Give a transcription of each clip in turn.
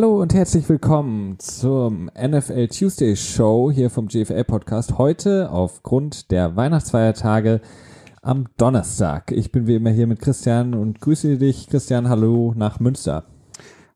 Hallo und herzlich willkommen zum NFL Tuesday Show hier vom GFL Podcast. Heute aufgrund der Weihnachtsfeiertage am Donnerstag. Ich bin wie immer hier mit Christian und grüße dich, Christian. Hallo nach Münster.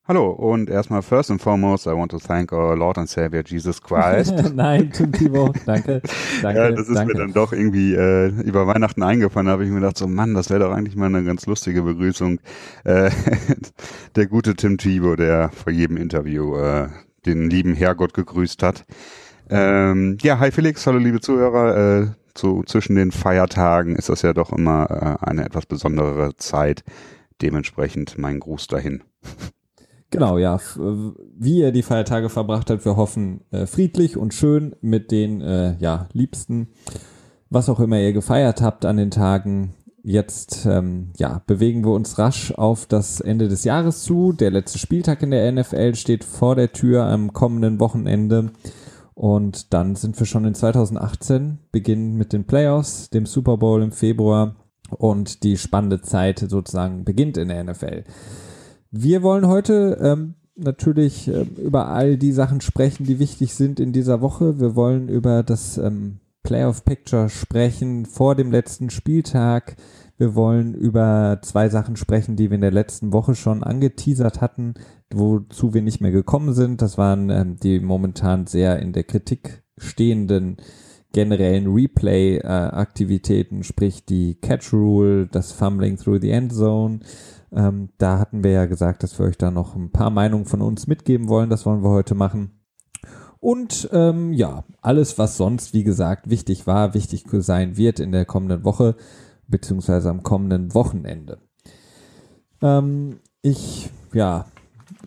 Hallo und erstmal first and foremost, I want to thank our Lord and Savior Jesus Christ. Nein, Tim Thibault, danke, danke. Ja, das ist danke. mir dann doch irgendwie äh, über Weihnachten eingefallen, da habe ich mir gedacht, so Mann, das wäre doch eigentlich mal eine ganz lustige Begrüßung. Äh, der gute Tim Thibault, der vor jedem Interview äh, den lieben Herrgott gegrüßt hat. Ähm, ja, hi Felix, hallo liebe Zuhörer. Äh, so zwischen den Feiertagen ist das ja doch immer äh, eine etwas besondere Zeit. Dementsprechend mein Gruß dahin. Genau, ja. Wie ihr die Feiertage verbracht habt, wir hoffen äh, friedlich und schön mit den äh, ja, Liebsten, was auch immer ihr gefeiert habt an den Tagen. Jetzt ähm, ja, bewegen wir uns rasch auf das Ende des Jahres zu. Der letzte Spieltag in der NFL steht vor der Tür am kommenden Wochenende. Und dann sind wir schon in 2018, beginnen mit den Playoffs, dem Super Bowl im Februar und die spannende Zeit sozusagen beginnt in der NFL. Wir wollen heute ähm, natürlich äh, über all die Sachen sprechen, die wichtig sind in dieser Woche. Wir wollen über das ähm, Playoff Picture sprechen vor dem letzten Spieltag. Wir wollen über zwei Sachen sprechen, die wir in der letzten Woche schon angeteasert hatten, wozu wir nicht mehr gekommen sind. Das waren ähm, die momentan sehr in der Kritik stehenden generellen Replay-Aktivitäten, sprich die Catch Rule, das Fumbling through the End Zone. Ähm, da hatten wir ja gesagt, dass wir euch da noch ein paar Meinungen von uns mitgeben wollen. Das wollen wir heute machen. Und ähm, ja, alles, was sonst, wie gesagt, wichtig war, wichtig sein wird in der kommenden Woche, beziehungsweise am kommenden Wochenende. Ähm, ich, ja,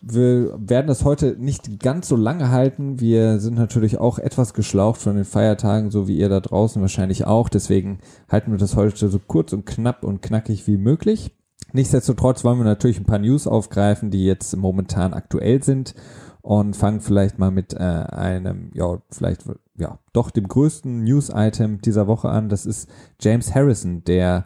wir werden das heute nicht ganz so lange halten. Wir sind natürlich auch etwas geschlaucht von den Feiertagen, so wie ihr da draußen wahrscheinlich auch. Deswegen halten wir das heute so kurz und knapp und knackig wie möglich. Nichtsdestotrotz wollen wir natürlich ein paar News aufgreifen, die jetzt momentan aktuell sind und fangen vielleicht mal mit äh, einem, ja, vielleicht, ja, doch dem größten News-Item dieser Woche an. Das ist James Harrison, der,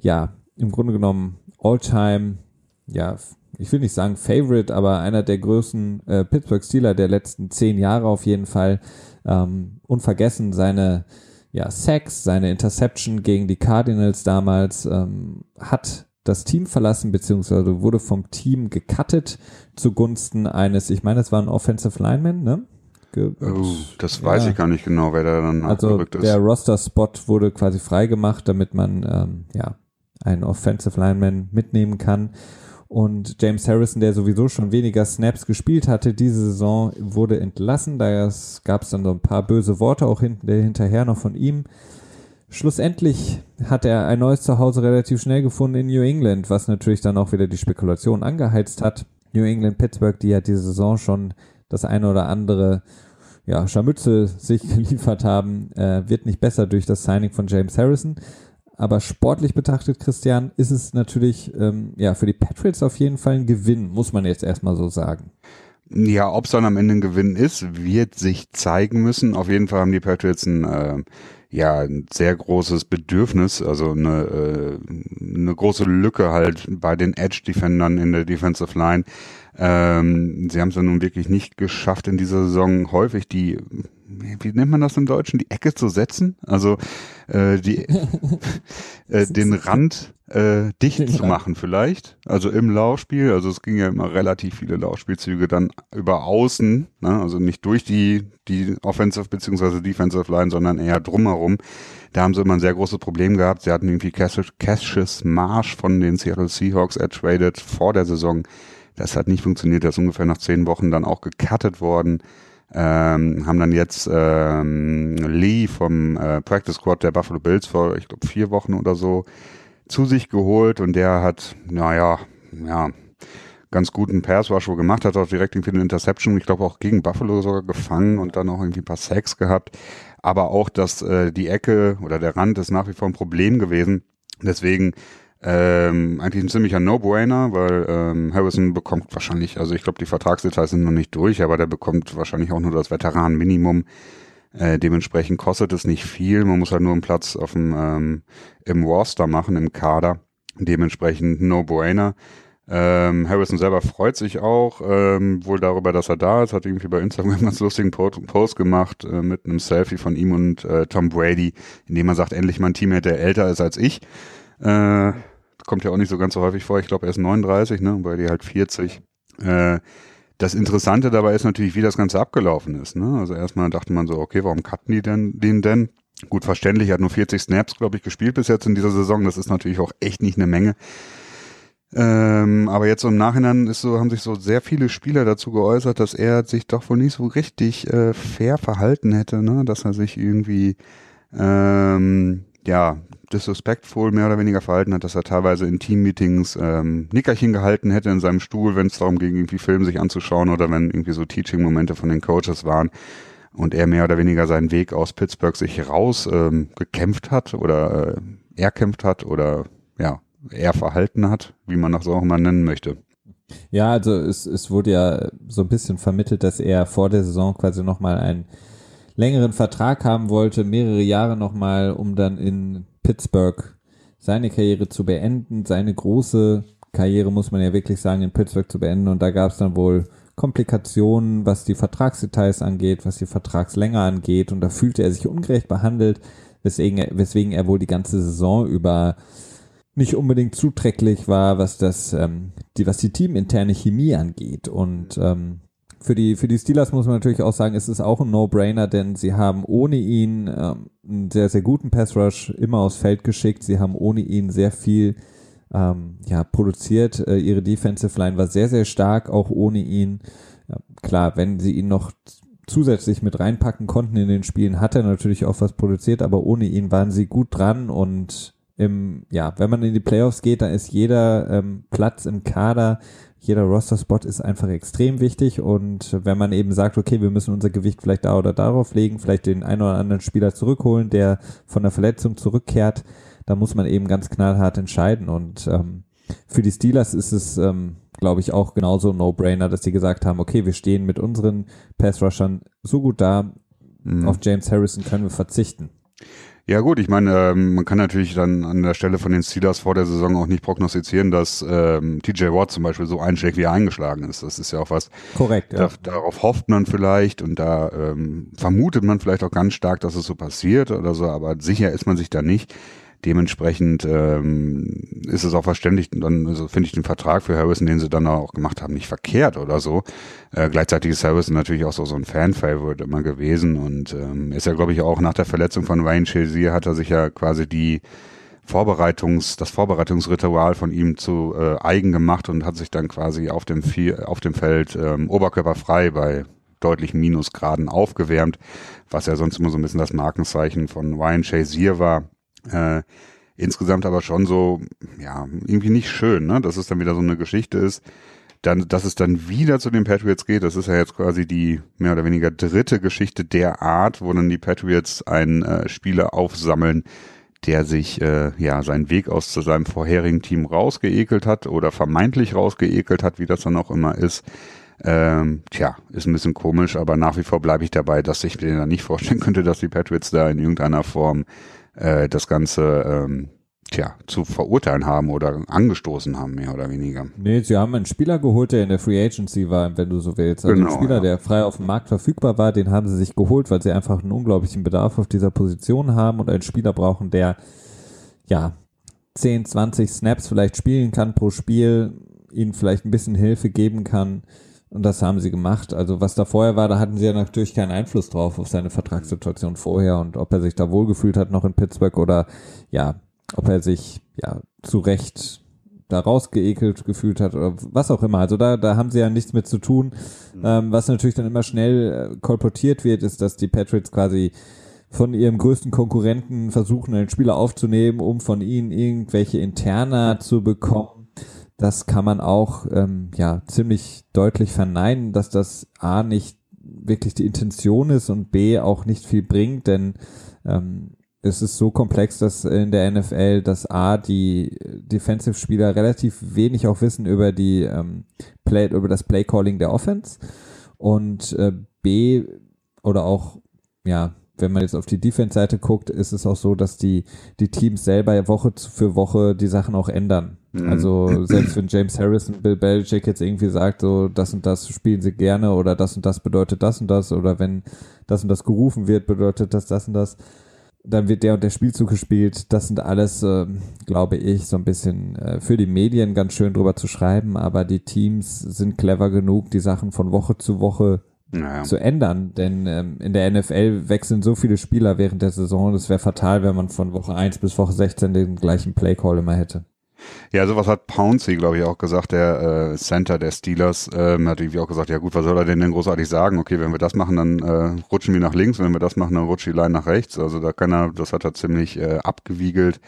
ja, im Grunde genommen All-Time, ja, ich will nicht sagen Favorite, aber einer der größten äh, Pittsburgh Steeler der letzten zehn Jahre auf jeden Fall. Ähm, unvergessen seine ja, Sacks, seine Interception gegen die Cardinals damals, ähm, hat das Team verlassen, beziehungsweise wurde vom Team gecuttet zugunsten eines, ich meine, es war ein Offensive Lineman, ne? Ge oh, das weiß ja. ich gar nicht genau, wer da dann also ist. Der Roster-Spot wurde quasi freigemacht, damit man ähm, ja einen Offensive Lineman mitnehmen kann. Und James Harrison, der sowieso schon weniger Snaps gespielt hatte, diese Saison wurde entlassen. Da gab es dann so ein paar böse Worte auch hinterher noch von ihm. Schlussendlich hat er ein neues Zuhause relativ schnell gefunden in New England, was natürlich dann auch wieder die Spekulation angeheizt hat. New England, Pittsburgh, die ja diese Saison schon das eine oder andere ja, Scharmützel sich geliefert haben, äh, wird nicht besser durch das Signing von James Harrison. Aber sportlich betrachtet, Christian, ist es natürlich ähm, ja für die Patriots auf jeden Fall ein Gewinn, muss man jetzt erstmal so sagen. Ja, ob es dann am Ende ein Gewinn ist, wird sich zeigen müssen. Auf jeden Fall haben die Patriots ein äh, ja ein sehr großes Bedürfnis, also eine, äh, eine große Lücke halt bei den Edge-Defendern in der Defensive Line. Ähm, sie haben es ja nun wirklich nicht geschafft, in dieser Saison häufig die, wie nennt man das im Deutschen, die Ecke zu setzen? Also äh, die, äh, den Rand äh, dicht zu machen vielleicht. Also im Laufspiel, also es ging ja immer relativ viele Laufspielzüge dann über außen, ne? also nicht durch die, die Offensive bzw. Defensive Line, sondern eher drumherum. Da haben sie immer ein sehr großes Problem gehabt. Sie hatten irgendwie Cassius Marsh von den Seattle Seahawks ertradet vor der Saison das hat nicht funktioniert. Der ist ungefähr nach zehn Wochen dann auch gecuttet worden. Ähm, haben dann jetzt ähm, Lee vom äh, Practice Squad der Buffalo Bills vor, ich glaube, vier Wochen oder so zu sich geholt und der hat, naja, ja, ganz guten Pass Rush gemacht, hat auch direkt irgendwie eine Interception, ich glaube auch gegen Buffalo sogar gefangen und dann auch irgendwie ein paar Sacks gehabt. Aber auch, dass äh, die Ecke oder der Rand ist nach wie vor ein Problem gewesen. Deswegen ähm, eigentlich ein ziemlicher No-Brainer, weil ähm, Harrison bekommt wahrscheinlich, also ich glaube, die Vertragsdetails sind noch nicht durch, aber der bekommt wahrscheinlich auch nur das Veteran-Minimum. Äh, dementsprechend kostet es nicht viel. Man muss halt nur einen Platz auf dem, ähm, im Roster machen, im Kader. Dementsprechend No-Brainer. Ähm, Harrison selber freut sich auch ähm, wohl darüber, dass er da ist. Hat irgendwie bei Instagram einen ganz lustigen Post gemacht äh, mit einem Selfie von ihm und äh, Tom Brady, in dem er sagt, endlich mal ein Teammate, der älter ist als ich. Äh, kommt ja auch nicht so ganz so häufig vor. Ich glaube, er ist 39, ne? Und Brady halt 40. Äh, das Interessante dabei ist natürlich, wie das Ganze abgelaufen ist. Ne? Also erstmal dachte man so, okay, warum cutten die denn den denn? Gut verständlich, er hat nur 40 Snaps, glaube ich, gespielt bis jetzt in dieser Saison. Das ist natürlich auch echt nicht eine Menge. Ähm, aber jetzt im Nachhinein ist so, haben sich so sehr viele Spieler dazu geäußert, dass er sich doch wohl nicht so richtig äh, fair verhalten hätte, ne? dass er sich irgendwie ähm, ja disrespectful mehr oder weniger verhalten hat, dass er teilweise in Teammeetings ähm, Nickerchen gehalten hätte in seinem Stuhl, wenn es darum ging, irgendwie Filme sich anzuschauen oder wenn irgendwie so Teaching-Momente von den Coaches waren und er mehr oder weniger seinen Weg aus Pittsburgh sich raus ähm, gekämpft hat oder äh, erkämpft hat oder ja, er verhalten hat, wie man das auch immer nennen möchte. Ja, also es, es wurde ja so ein bisschen vermittelt, dass er vor der Saison quasi nochmal einen längeren Vertrag haben wollte, mehrere Jahre nochmal, um dann in Pittsburgh seine Karriere zu beenden, seine große Karriere, muss man ja wirklich sagen, in Pittsburgh zu beenden. Und da gab es dann wohl Komplikationen, was die Vertragsdetails angeht, was die Vertragslänge angeht. Und da fühlte er sich ungerecht behandelt, weswegen er, weswegen er wohl die ganze Saison über nicht unbedingt zuträglich war, was das, ähm, die, was die teaminterne Chemie angeht. Und ähm, für die, für die Steelers muss man natürlich auch sagen, es ist auch ein No-Brainer, denn sie haben ohne ihn ähm, einen sehr, sehr guten Pass-Rush immer aufs Feld geschickt. Sie haben ohne ihn sehr viel ähm, ja, produziert. Äh, ihre Defensive Line war sehr, sehr stark, auch ohne ihn. Ja, klar, wenn sie ihn noch zusätzlich mit reinpacken konnten in den Spielen, hat er natürlich auch was produziert, aber ohne ihn waren sie gut dran und im, ja, wenn man in die Playoffs geht, dann ist jeder ähm, Platz im Kader, jeder Roster-Spot ist einfach extrem wichtig und wenn man eben sagt, okay, wir müssen unser Gewicht vielleicht da oder darauf legen, vielleicht den einen oder anderen Spieler zurückholen, der von der Verletzung zurückkehrt, da muss man eben ganz knallhart entscheiden und ähm, für die Steelers ist es, ähm, glaube ich, auch genauso ein No-Brainer, dass sie gesagt haben, okay, wir stehen mit unseren Pass-Rushern so gut da, mhm. auf James Harrison können wir verzichten. Ja gut, ich meine, ähm, man kann natürlich dann an der Stelle von den Steelers vor der Saison auch nicht prognostizieren, dass ähm, TJ Watt zum Beispiel so einschlägt, wie er eingeschlagen ist. Das ist ja auch was. Korrekt. Ja. Da, darauf hofft man vielleicht und da ähm, vermutet man vielleicht auch ganz stark, dass es so passiert oder so, aber sicher ist man sich da nicht. Dementsprechend ähm, ist es auch verständlich, dann also finde ich den Vertrag für Harrison, den sie dann auch gemacht haben, nicht verkehrt oder so. Äh, gleichzeitig ist Harrison natürlich auch so, so ein Fan-Favorite immer gewesen und ähm, ist ja, glaube ich, auch nach der Verletzung von Ryan Shazier hat er sich ja quasi die Vorbereitungs, das Vorbereitungsritual von ihm zu äh, eigen gemacht und hat sich dann quasi auf dem, auf dem Feld ähm, oberkörperfrei bei deutlichen Minusgraden aufgewärmt, was ja sonst immer so ein bisschen das Markenzeichen von Ryan Shazier war. Äh, insgesamt aber schon so, ja, irgendwie nicht schön, ne? Dass es dann wieder so eine Geschichte ist. Dann, dass es dann wieder zu den Patriots geht, das ist ja jetzt quasi die mehr oder weniger dritte Geschichte der Art, wo dann die Patriots einen äh, Spieler aufsammeln, der sich äh, ja seinen Weg aus zu seinem vorherigen Team rausgeekelt hat oder vermeintlich rausgeekelt hat, wie das dann auch immer ist. Ähm, tja, ist ein bisschen komisch, aber nach wie vor bleibe ich dabei, dass ich mir dann nicht vorstellen könnte, dass die Patriots da in irgendeiner Form äh, das Ganze ähm, tja, zu verurteilen haben oder angestoßen haben, mehr oder weniger. Nee, sie haben einen Spieler geholt, der in der Free Agency war, wenn du so willst. Also genau, einen Spieler, ja. der frei auf dem Markt verfügbar war, den haben sie sich geholt, weil sie einfach einen unglaublichen Bedarf auf dieser Position haben und einen Spieler brauchen, der ja 10, 20 Snaps vielleicht spielen kann pro Spiel, ihnen vielleicht ein bisschen Hilfe geben kann. Und das haben sie gemacht. Also was da vorher war, da hatten sie ja natürlich keinen Einfluss drauf auf seine Vertragssituation vorher und ob er sich da wohlgefühlt hat noch in Pittsburgh oder ja, ob er sich ja zu Recht da rausgeekelt gefühlt hat oder was auch immer. Also da, da haben sie ja nichts mit zu tun. Mhm. Ähm, was natürlich dann immer schnell äh, kolportiert wird, ist, dass die Patriots quasi von ihrem größten Konkurrenten versuchen, einen Spieler aufzunehmen, um von ihnen irgendwelche Interna zu bekommen das kann man auch ähm, ja ziemlich deutlich verneinen, dass das A nicht wirklich die Intention ist und B auch nicht viel bringt, denn ähm, es ist so komplex, dass in der NFL das A die Defensive-Spieler relativ wenig auch wissen über die ähm, Play, über das Play-Calling der Offense und äh, B oder auch ja wenn man jetzt auf die Defense-Seite guckt, ist es auch so, dass die, die Teams selber Woche für Woche die Sachen auch ändern. Mhm. Also selbst wenn James Harrison, Bill Belichick jetzt irgendwie sagt, so das und das spielen sie gerne oder das und das bedeutet das und das oder wenn das und das gerufen wird, bedeutet das das und das, dann wird der und der Spielzug gespielt. Das sind alles, äh, glaube ich, so ein bisschen äh, für die Medien ganz schön drüber zu schreiben, aber die Teams sind clever genug, die Sachen von Woche zu Woche naja. zu ändern. Denn ähm, in der NFL wechseln so viele Spieler während der Saison, das wäre fatal, wenn man von Woche 1 bis Woche 16 den gleichen Playcall immer hätte. Ja, sowas hat Pouncey, glaube ich, auch gesagt, der äh, Center der Steelers, ähm, hat irgendwie auch gesagt, ja gut, was soll er denn denn großartig sagen? Okay, wenn wir das machen, dann äh, rutschen wir nach links, wenn wir das machen, dann rutscht die Line nach rechts. Also da kann er, das hat er ziemlich äh, abgewiegelt.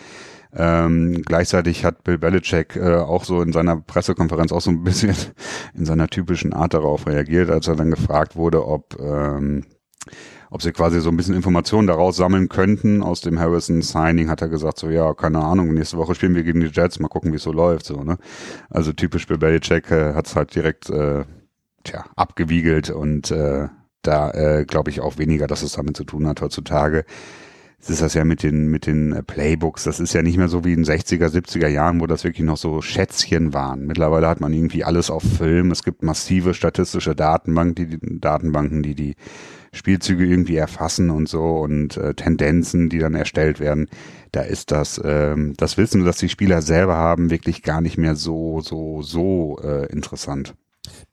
Ähm, gleichzeitig hat Bill Belichick äh, auch so in seiner Pressekonferenz auch so ein bisschen in seiner typischen Art darauf reagiert, als er dann gefragt wurde, ob ähm, ob sie quasi so ein bisschen Informationen daraus sammeln könnten. Aus dem Harrison-Signing hat er gesagt, so ja, keine Ahnung, nächste Woche spielen wir gegen die Jets, mal gucken, wie es so läuft. So, ne? Also typisch für Belichick äh, hat es halt direkt äh, tja, abgewiegelt und äh, da äh, glaube ich auch weniger, dass es damit zu tun hat heutzutage. Es ist das ja mit den, mit den äh, Playbooks, das ist ja nicht mehr so wie in 60er, 70er Jahren, wo das wirklich noch so Schätzchen waren. Mittlerweile hat man irgendwie alles auf Film. Es gibt massive statistische Datenbanken, die, Datenbanken, die die Spielzüge irgendwie erfassen und so und äh, Tendenzen, die dann erstellt werden, da ist das, ähm, das Wissen, das die Spieler selber haben, wirklich gar nicht mehr so, so, so äh, interessant.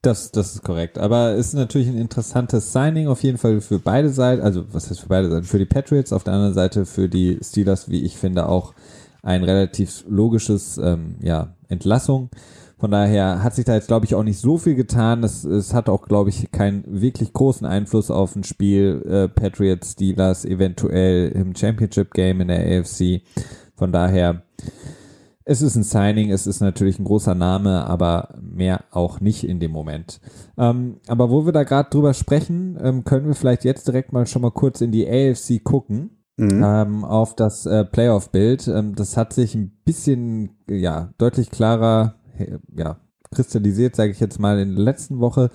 Das, das ist korrekt. Aber es ist natürlich ein interessantes Signing auf jeden Fall für beide Seiten. Also, was heißt für beide Seiten? Für die Patriots, auf der anderen Seite für die Steelers, wie ich finde, auch ein relativ logisches, ähm, ja, Entlassung. Von daher hat sich da jetzt, glaube ich, auch nicht so viel getan. Es, es hat auch, glaube ich, keinen wirklich großen Einfluss auf ein Spiel äh, Patriots Steelers eventuell im Championship Game in der AFC. Von daher, es ist ein Signing, es ist natürlich ein großer Name, aber mehr auch nicht in dem Moment. Ähm, aber wo wir da gerade drüber sprechen, ähm, können wir vielleicht jetzt direkt mal schon mal kurz in die AFC gucken. Mhm. Ähm, auf das äh, Playoff-Bild. Ähm, das hat sich ein bisschen, ja, deutlich klarer ja, kristallisiert, sage ich jetzt mal, in der letzten Woche.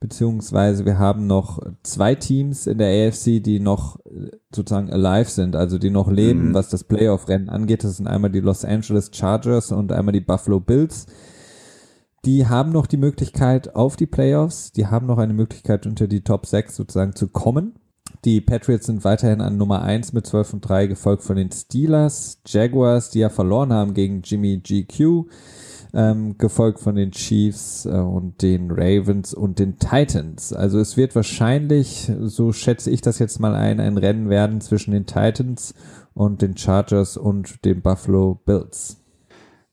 Beziehungsweise wir haben noch zwei Teams in der AFC, die noch äh, sozusagen alive sind, also die noch leben, mhm. was das Playoff-Rennen angeht. Das sind einmal die Los Angeles Chargers und einmal die Buffalo Bills. Die haben noch die Möglichkeit auf die Playoffs. Die haben noch eine Möglichkeit, unter die Top 6 sozusagen zu kommen. Die Patriots sind weiterhin an Nummer 1 mit 12 und 3, gefolgt von den Steelers, Jaguars, die ja verloren haben gegen Jimmy GQ ähm, gefolgt von den Chiefs äh, und den Ravens und den Titans. Also es wird wahrscheinlich, so schätze ich das jetzt mal ein, ein Rennen werden zwischen den Titans und den Chargers und den Buffalo Bills.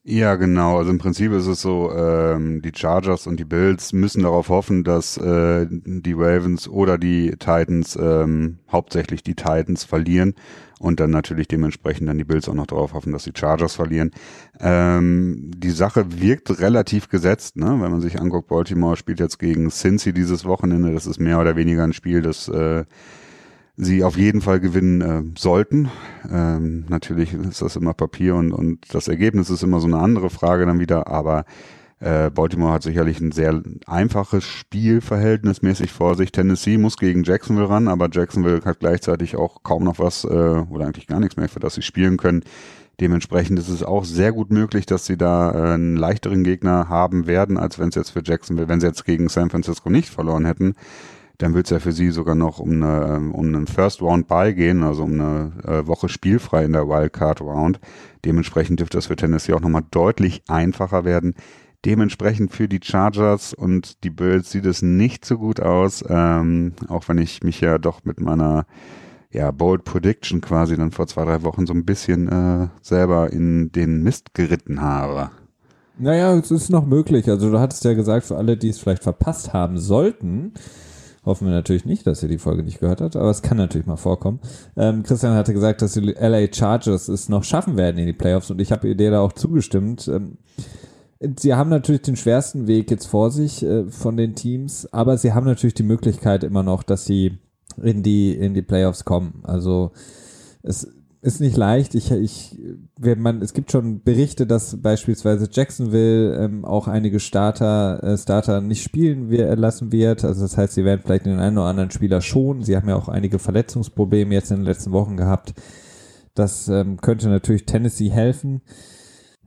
Ja, genau. Also im Prinzip ist es so, ähm, die Chargers und die Bills müssen darauf hoffen, dass äh, die Ravens oder die Titans, ähm, hauptsächlich die Titans, verlieren und dann natürlich dementsprechend dann die Bills auch noch darauf hoffen, dass die Chargers verlieren. Ähm, die Sache wirkt relativ gesetzt, ne? wenn man sich anguckt, Baltimore spielt jetzt gegen Cincy dieses Wochenende. Das ist mehr oder weniger ein Spiel, das äh, sie auf jeden Fall gewinnen äh, sollten. Ähm, natürlich ist das immer Papier und, und das Ergebnis ist immer so eine andere Frage dann wieder, aber äh, Baltimore hat sicherlich ein sehr einfaches Spiel verhältnismäßig vor sich. Tennessee muss gegen Jacksonville ran, aber Jacksonville hat gleichzeitig auch kaum noch was äh, oder eigentlich gar nichts mehr, für das sie spielen können. Dementsprechend ist es auch sehr gut möglich, dass sie da äh, einen leichteren Gegner haben werden, als wenn es jetzt für Jacksonville, wenn sie jetzt gegen San Francisco nicht verloren hätten dann wird es ja für sie sogar noch um, eine, ähm, um einen First Round Bye gehen, also um eine äh, Woche spielfrei in der Wildcard Round. Dementsprechend dürfte das für Tennessee auch nochmal deutlich einfacher werden. Dementsprechend für die Chargers und die Bills sieht es nicht so gut aus, ähm, auch wenn ich mich ja doch mit meiner ja, Bold Prediction quasi dann vor zwei, drei Wochen so ein bisschen äh, selber in den Mist geritten habe. Naja, es ist noch möglich. Also du hattest ja gesagt, für alle, die es vielleicht verpasst haben sollten, Hoffen wir natürlich nicht, dass ihr die Folge nicht gehört habt, aber es kann natürlich mal vorkommen. Ähm, Christian hatte gesagt, dass die LA Chargers es noch schaffen werden in die Playoffs und ich habe dir da auch zugestimmt. Ähm, sie haben natürlich den schwersten Weg jetzt vor sich äh, von den Teams, aber sie haben natürlich die Möglichkeit immer noch, dass sie in die, in die Playoffs kommen. Also es ist nicht leicht. Ich, ich, wenn man, es gibt schon Berichte, dass beispielsweise Jacksonville ähm, auch einige Starter, äh, Starter nicht spielen wir, lassen wird. Also das heißt, sie werden vielleicht den einen oder anderen Spieler schon. Sie haben ja auch einige Verletzungsprobleme jetzt in den letzten Wochen gehabt. Das ähm, könnte natürlich Tennessee helfen.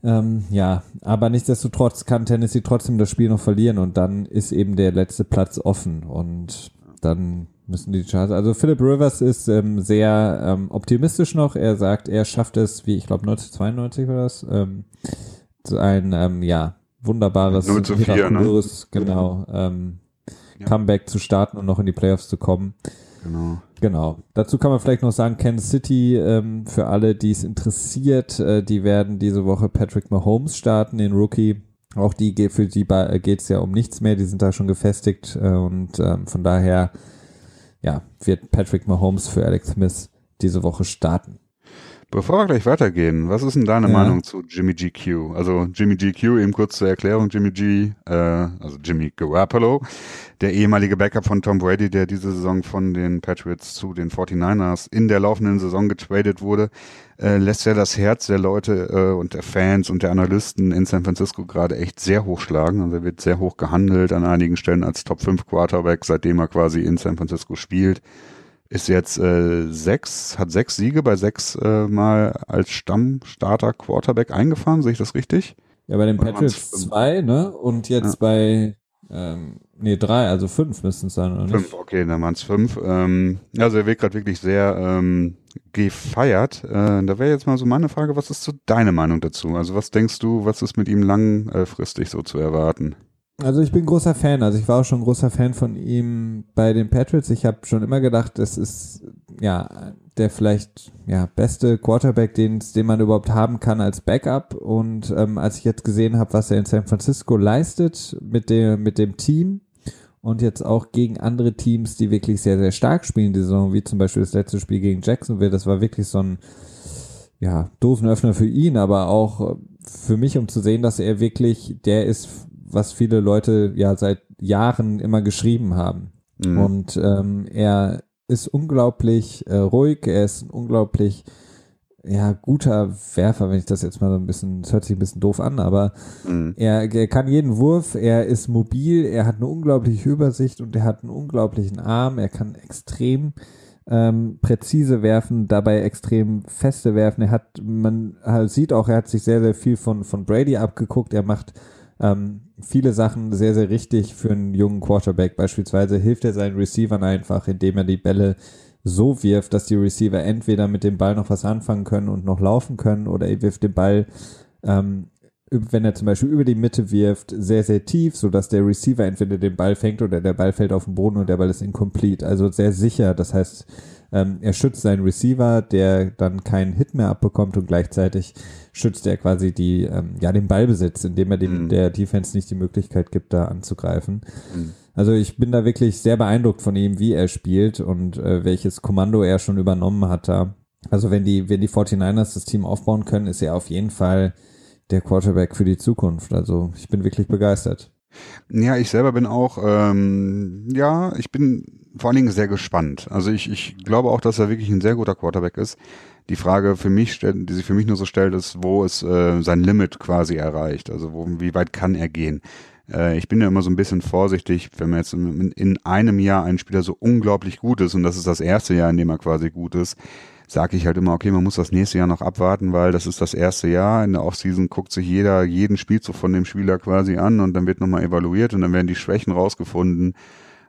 Ähm, ja, aber nichtsdestotrotz kann Tennessee trotzdem das Spiel noch verlieren und dann ist eben der letzte Platz offen und dann müssen die Chargers. Also Philip Rivers ist ähm, sehr ähm, optimistisch noch. Er sagt, er schafft es, wie ich glaube 1992 war das, ähm, ein ähm, ja wunderbares, 0 zu 4, ne? genau ähm, ja. Comeback zu starten und noch in die Playoffs zu kommen. Genau. Genau. Dazu kann man vielleicht noch sagen, Kansas City, ähm, für alle, die es interessiert, äh, die werden diese Woche Patrick Mahomes starten, den Rookie. Auch die, für die äh, geht es ja um nichts mehr, die sind da schon gefestigt äh, und ähm, von daher ja, wird Patrick Mahomes für Alex Smith diese Woche starten. Bevor wir gleich weitergehen, was ist denn deine ja. Meinung zu Jimmy GQ? Also Jimmy GQ, eben kurz zur Erklärung, Jimmy G, äh, also Jimmy Garoppolo, der ehemalige Backup von Tom Brady, der diese Saison von den Patriots zu den 49ers in der laufenden Saison getradet wurde, äh, lässt ja das Herz der Leute äh, und der Fans und der Analysten in San Francisco gerade echt sehr hoch schlagen. Also er wird sehr hoch gehandelt an einigen Stellen als Top 5 Quarterback, seitdem er quasi in San Francisco spielt ist jetzt äh, sechs, hat sechs Siege bei sechs äh, Mal als Stammstarter Quarterback eingefahren, sehe ich das richtig? Ja, bei den Patriots zwei, ne? Und jetzt ja. bei ähm, nee, drei, also fünf müssten es sein, oder nicht? Fünf, okay, dann waren es fünf. Ähm, also er wird gerade wirklich sehr ähm, gefeiert. Äh, da wäre jetzt mal so meine Frage, was ist so deine Meinung dazu? Also was denkst du, was ist mit ihm langfristig so zu erwarten? Also ich bin großer Fan. Also ich war auch schon großer Fan von ihm bei den Patriots. Ich habe schon immer gedacht, das ist ja der vielleicht ja beste Quarterback, den, den man überhaupt haben kann als Backup. Und ähm, als ich jetzt gesehen habe, was er in San Francisco leistet mit dem mit dem Team und jetzt auch gegen andere Teams, die wirklich sehr sehr stark spielen die Saison, wie zum Beispiel das letzte Spiel gegen Jacksonville, das war wirklich so ein ja Dosenöffner für ihn, aber auch für mich, um zu sehen, dass er wirklich der ist was viele Leute ja seit Jahren immer geschrieben haben. Mhm. Und ähm, er ist unglaublich äh, ruhig, er ist ein unglaublich ja, guter Werfer, wenn ich das jetzt mal so ein bisschen, das hört sich ein bisschen doof an, aber mhm. er, er kann jeden Wurf, er ist mobil, er hat eine unglaubliche Übersicht und er hat einen unglaublichen Arm, er kann extrem ähm, präzise werfen, dabei extrem feste werfen. Er hat, man halt sieht auch, er hat sich sehr, sehr viel von, von Brady abgeguckt, er macht ähm, viele Sachen sehr, sehr richtig für einen jungen Quarterback. Beispielsweise hilft er seinen Receivern einfach, indem er die Bälle so wirft, dass die Receiver entweder mit dem Ball noch was anfangen können und noch laufen können oder er wirft den Ball, ähm, wenn er zum Beispiel über die Mitte wirft, sehr, sehr tief, so dass der Receiver entweder den Ball fängt oder der Ball fällt auf den Boden und der Ball ist incomplete. Also sehr sicher. Das heißt, ähm, er schützt seinen Receiver, der dann keinen Hit mehr abbekommt und gleichzeitig schützt er quasi die, ähm, ja, den Ballbesitz, indem er dem, mhm. der Defense nicht die Möglichkeit gibt, da anzugreifen. Mhm. Also ich bin da wirklich sehr beeindruckt von ihm, wie er spielt und äh, welches Kommando er schon übernommen hat da. Also wenn die, wenn die 49ers das Team aufbauen können, ist er auf jeden Fall der Quarterback für die Zukunft. Also ich bin wirklich begeistert. Ja, ich selber bin auch, ähm, ja, ich bin vor allen Dingen sehr gespannt. Also ich, ich glaube auch, dass er wirklich ein sehr guter Quarterback ist. Die Frage für mich, die sich für mich nur so stellt, ist, wo ist äh, sein Limit quasi erreicht? Also wo, wie weit kann er gehen? Äh, ich bin ja immer so ein bisschen vorsichtig, wenn man jetzt in, in einem Jahr ein Spieler so unglaublich gut ist und das ist das erste Jahr, in dem er quasi gut ist, sage ich halt immer, okay, man muss das nächste Jahr noch abwarten, weil das ist das erste Jahr. In der Offseason guckt sich jeder jeden Spielzug von dem Spieler quasi an und dann wird nochmal evaluiert und dann werden die Schwächen rausgefunden.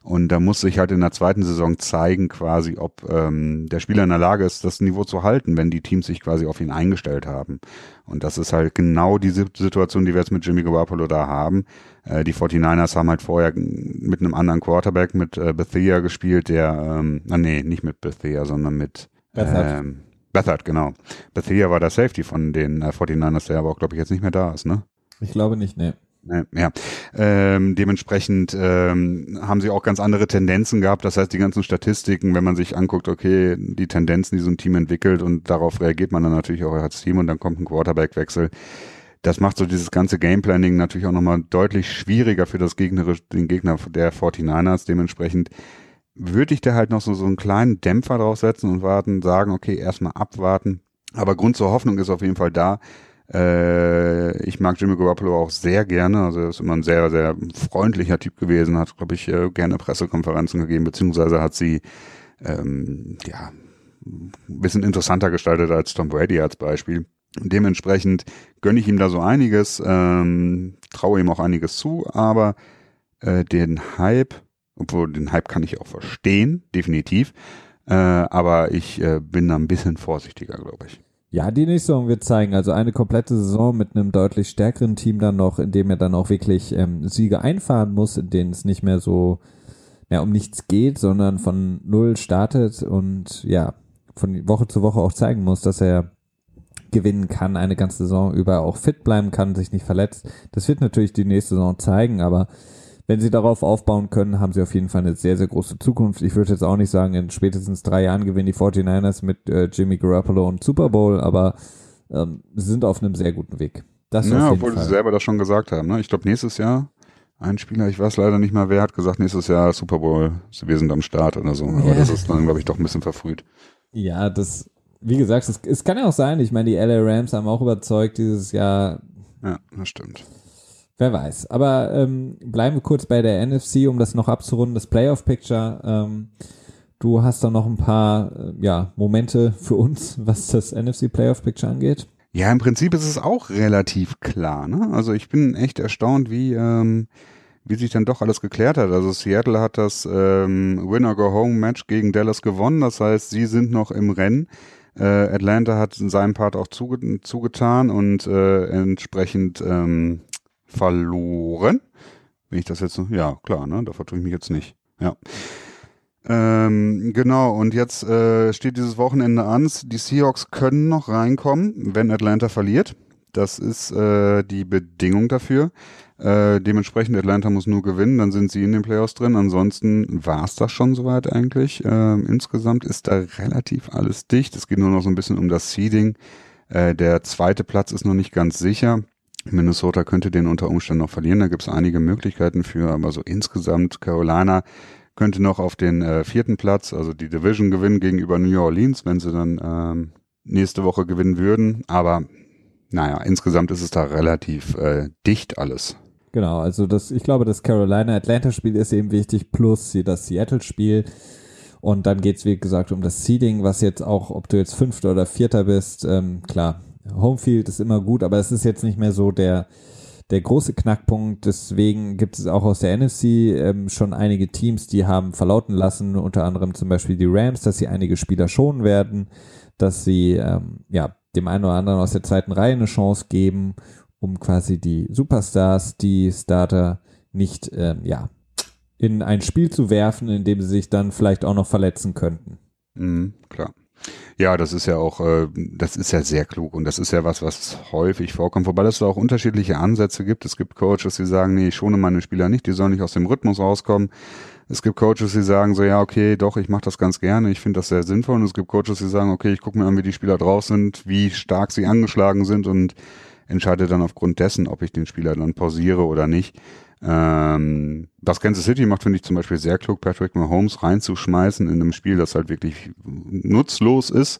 Und da muss sich halt in der zweiten Saison zeigen, quasi, ob ähm, der Spieler in der Lage ist, das Niveau zu halten, wenn die Teams sich quasi auf ihn eingestellt haben. Und das ist halt genau die Situation, die wir jetzt mit Jimmy Garoppolo da haben. Äh, die 49ers haben halt vorher mit einem anderen Quarterback, mit äh, Bethea gespielt, der, ähm, ah, nee, nicht mit Bethea, sondern mit Bethard. Ähm, Bethard, genau. Bethea war der Safety von den äh, 49ers, der aber auch, glaube ich, jetzt nicht mehr da ist, ne? Ich glaube nicht, ne. Ja, ähm, dementsprechend ähm, haben sie auch ganz andere Tendenzen gehabt. Das heißt, die ganzen Statistiken, wenn man sich anguckt, okay, die Tendenzen, die so ein Team entwickelt und darauf reagiert man dann natürlich auch als Team und dann kommt ein Quarterback-Wechsel. Das macht so dieses ganze Gameplanning natürlich auch nochmal deutlich schwieriger für das Gegner, den Gegner der 49ers. Dementsprechend würde ich da halt noch so, so einen kleinen Dämpfer draufsetzen und warten, sagen, okay, erstmal abwarten. Aber Grund zur Hoffnung ist auf jeden Fall da, äh, ich mag Jimmy Garoppolo auch sehr gerne. Also er ist immer ein sehr, sehr freundlicher Typ gewesen, hat, glaube ich, äh, gerne Pressekonferenzen gegeben, beziehungsweise hat sie ähm, ja ein bisschen interessanter gestaltet als Tom Brady als Beispiel. Dementsprechend gönne ich ihm da so einiges, ähm, traue ihm auch einiges zu, aber äh, den Hype, obwohl den Hype kann ich auch verstehen, definitiv, äh, aber ich äh, bin da ein bisschen vorsichtiger, glaube ich. Ja, die nächste Saison wird zeigen. Also eine komplette Saison mit einem deutlich stärkeren Team dann noch, in dem er dann auch wirklich ähm, Siege einfahren muss, in denen es nicht mehr so ja, um nichts geht, sondern von null startet und ja, von Woche zu Woche auch zeigen muss, dass er gewinnen kann, eine ganze Saison über auch fit bleiben kann, sich nicht verletzt. Das wird natürlich die nächste Saison zeigen, aber wenn sie darauf aufbauen können, haben sie auf jeden Fall eine sehr, sehr große Zukunft. Ich würde jetzt auch nicht sagen, in spätestens drei Jahren gewinnen die 49ers mit äh, Jimmy Garoppolo und Super Bowl, aber ähm, sie sind auf einem sehr guten Weg. Das ja, obwohl Fall. sie selber das schon gesagt haben. Ne? Ich glaube, nächstes Jahr ein Spieler, ich weiß leider nicht mehr, wer hat gesagt, nächstes Jahr Super Bowl, wir sind am Start oder so. Aber ja. das ist dann, glaube ich, doch ein bisschen verfrüht. Ja, das, wie gesagt, es, es kann ja auch sein. Ich meine, die LA Rams haben auch überzeugt dieses Jahr. Ja, das stimmt. Wer weiß. Aber ähm, bleiben wir kurz bei der NFC, um das noch abzurunden, das Playoff-Picture. Ähm, du hast da noch ein paar äh, ja, Momente für uns, was das NFC Playoff-Picture angeht. Ja, im Prinzip ist es auch relativ klar. Ne? Also ich bin echt erstaunt, wie, ähm, wie sich dann doch alles geklärt hat. Also Seattle hat das ähm, Winner-Go-Home-Match gegen Dallas gewonnen. Das heißt, sie sind noch im Rennen. Äh, Atlanta hat in seinem Part auch zuge zugetan und äh, entsprechend ähm, verloren. Wenn ich das jetzt, ja klar, ne, da vertue ich mich jetzt nicht. Ja. Ähm, genau, und jetzt äh, steht dieses Wochenende an. Die Seahawks können noch reinkommen, wenn Atlanta verliert. Das ist äh, die Bedingung dafür. Äh, dementsprechend, Atlanta muss nur gewinnen, dann sind sie in den Playoffs drin. Ansonsten war es das schon soweit eigentlich. Äh, insgesamt ist da relativ alles dicht. Es geht nur noch so ein bisschen um das Seeding. Äh, der zweite Platz ist noch nicht ganz sicher. Minnesota könnte den unter Umständen noch verlieren. Da gibt es einige Möglichkeiten für, aber so insgesamt Carolina könnte noch auf den äh, vierten Platz, also die Division gewinnen gegenüber New Orleans, wenn sie dann ähm, nächste Woche gewinnen würden. Aber naja, insgesamt ist es da relativ äh, dicht alles. Genau, also das, ich glaube, das Carolina-Atlanta-Spiel ist eben wichtig, plus das Seattle-Spiel. Und dann geht's wie gesagt, um das Seeding, was jetzt auch, ob du jetzt Fünfter oder Vierter bist, ähm, klar, Homefield ist immer gut, aber es ist jetzt nicht mehr so der, der große Knackpunkt. Deswegen gibt es auch aus der NFC ähm, schon einige Teams, die haben verlauten lassen, unter anderem zum Beispiel die Rams, dass sie einige Spieler schonen werden, dass sie ähm, ja dem einen oder anderen aus der zweiten Reihe eine Chance geben, um quasi die Superstars, die Starter nicht ähm, ja in ein Spiel zu werfen, in dem sie sich dann vielleicht auch noch verletzen könnten. Mhm, klar. Ja, das ist ja auch, äh, das ist ja sehr klug und das ist ja was, was häufig vorkommt, wobei es da auch unterschiedliche Ansätze gibt. Es gibt Coaches, die sagen, nee, ich schone meine Spieler nicht, die sollen nicht aus dem Rhythmus rauskommen. Es gibt Coaches, die sagen so, ja, okay, doch, ich mache das ganz gerne, ich finde das sehr sinnvoll. Und es gibt Coaches, die sagen, okay, ich gucke mir an, wie die Spieler drauf sind, wie stark sie angeschlagen sind und entscheide dann aufgrund dessen, ob ich den Spieler dann pausiere oder nicht. Ähm, was Kansas City macht, finde ich zum Beispiel sehr klug, Patrick Mahomes reinzuschmeißen in einem Spiel, das halt wirklich nutzlos ist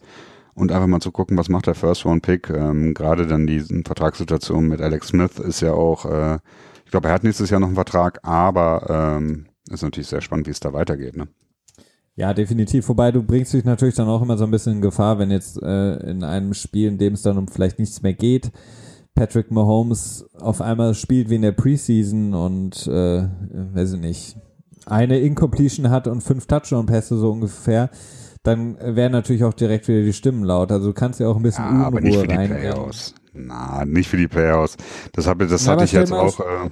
und einfach mal zu gucken, was macht der First Round Pick. Ähm, Gerade dann die Vertragssituation mit Alex Smith ist ja auch, äh, ich glaube, er hat nächstes Jahr noch einen Vertrag, aber ähm, ist natürlich sehr spannend, wie es da weitergeht. Ne? Ja, definitiv. Wobei du bringst dich natürlich dann auch immer so ein bisschen in Gefahr, wenn jetzt äh, in einem Spiel, in dem es dann um vielleicht nichts mehr geht, Patrick Mahomes auf einmal spielt wie in der Preseason und, äh, weiß ich nicht, eine Incompletion hat und fünf Touchdown-Pässe so ungefähr, dann werden natürlich auch direkt wieder die Stimmen laut. Also du kannst ja auch ein bisschen ja, Unruhe nicht für die Playoffs. Na, nicht für die Playoffs. Das, hab, das hatte ich jetzt auch. Äh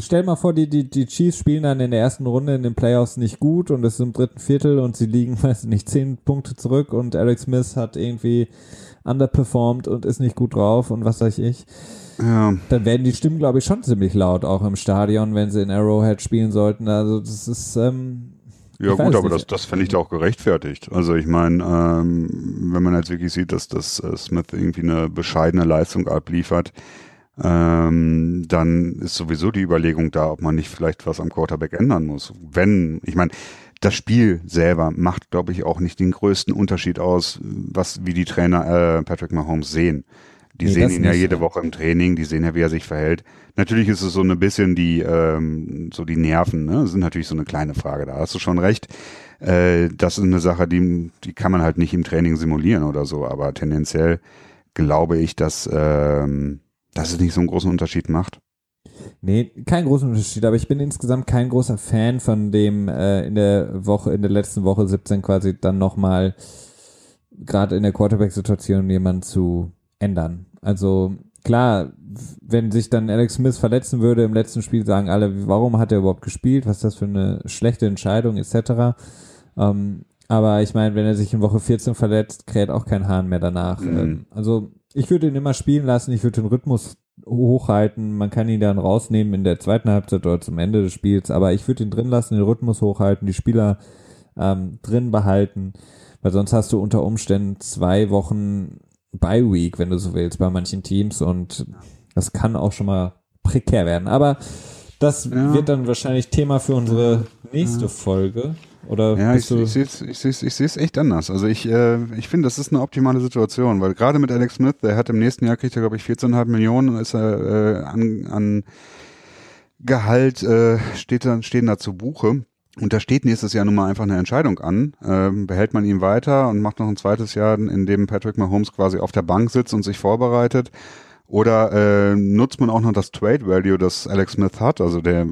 stell mal vor, die, die, die Chiefs spielen dann in der ersten Runde in den Playoffs nicht gut und es ist im dritten Viertel und sie liegen, weiß nicht, zehn Punkte zurück und Alex Smith hat irgendwie underperformed und ist nicht gut drauf und was weiß ich. Ja. Dann werden die Stimmen, glaube ich, schon ziemlich laut, auch im Stadion, wenn sie in Arrowhead spielen sollten. Also das ist, ähm, ja gut, aber das, das fände ich da auch gerechtfertigt. Also ich meine, ähm, wenn man jetzt wirklich sieht, dass das äh, Smith irgendwie eine bescheidene Leistung abliefert, ähm, dann ist sowieso die Überlegung da, ob man nicht vielleicht was am Quarterback ändern muss. Wenn, ich meine, das Spiel selber macht, glaube ich, auch nicht den größten Unterschied aus, was wie die Trainer äh, Patrick Mahomes sehen. Die nee, sehen ihn ja jede Woche im Training, die sehen ja, wie er sich verhält. Natürlich ist es so ein bisschen die, ähm, so die Nerven, ne? Das sind natürlich so eine kleine Frage, da hast du schon recht. Äh, das ist eine Sache, die, die kann man halt nicht im Training simulieren oder so, aber tendenziell glaube ich, dass, ähm, dass es nicht so einen großen Unterschied macht. Nee, kein großen Unterschied, aber ich bin insgesamt kein großer Fan von dem äh, in der Woche, in der letzten Woche 17 quasi dann nochmal gerade in der Quarterback-Situation jemanden zu ändern. Also klar, wenn sich dann Alex Smith verletzen würde im letzten Spiel, sagen alle, warum hat er überhaupt gespielt, was ist das für eine schlechte Entscheidung etc. Ähm, aber ich meine, wenn er sich in Woche 14 verletzt, kräht auch kein Hahn mehr danach. Mhm. Ähm, also ich würde ihn immer spielen lassen, ich würde den Rhythmus hochhalten, man kann ihn dann rausnehmen in der zweiten Halbzeit oder zum Ende des Spiels, aber ich würde ihn drin lassen, den Rhythmus hochhalten, die Spieler ähm, drin behalten, weil sonst hast du unter Umständen zwei Wochen Bye Week, wenn du so willst, bei manchen Teams und das kann auch schon mal prekär werden. Aber das ja. wird dann wahrscheinlich Thema für unsere nächste ja. Folge. Oder ja, ich, ich sehe es ich seh's, ich seh's echt anders. Also ich, äh, ich finde, das ist eine optimale Situation, weil gerade mit Alex Smith, der hat im nächsten Jahr kriegt er, glaube ich, 14,5 Millionen, ist er äh, an, an Gehalt, äh, steht da, stehen da zu Buche. Und da steht nächstes Jahr nun mal einfach eine Entscheidung an. Ähm, behält man ihn weiter und macht noch ein zweites Jahr, in dem Patrick Mahomes quasi auf der Bank sitzt und sich vorbereitet. Oder äh, nutzt man auch noch das Trade Value, das Alex Smith hat? Also der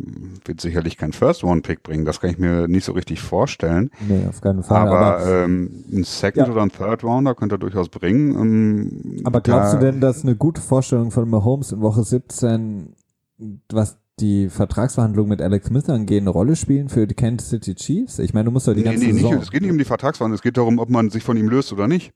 wird sicherlich kein First One Pick bringen. Das kann ich mir nicht so richtig vorstellen. Nee, auf keinen Fall. Aber, aber ähm, ein Second ja. oder ein Third Rounder könnte er durchaus bringen. Ähm, aber glaubst du denn, dass eine gute Vorstellung von Mahomes in Woche 17, was die Vertragsverhandlungen mit Alex Smith angehen, eine Rolle spielen für die Kansas City Chiefs? Ich meine, du musst doch die nee, ganze nee, Saison... Nicht, es geht nicht um die Vertragsverhandlungen, es geht darum, ob man sich von ihm löst oder nicht.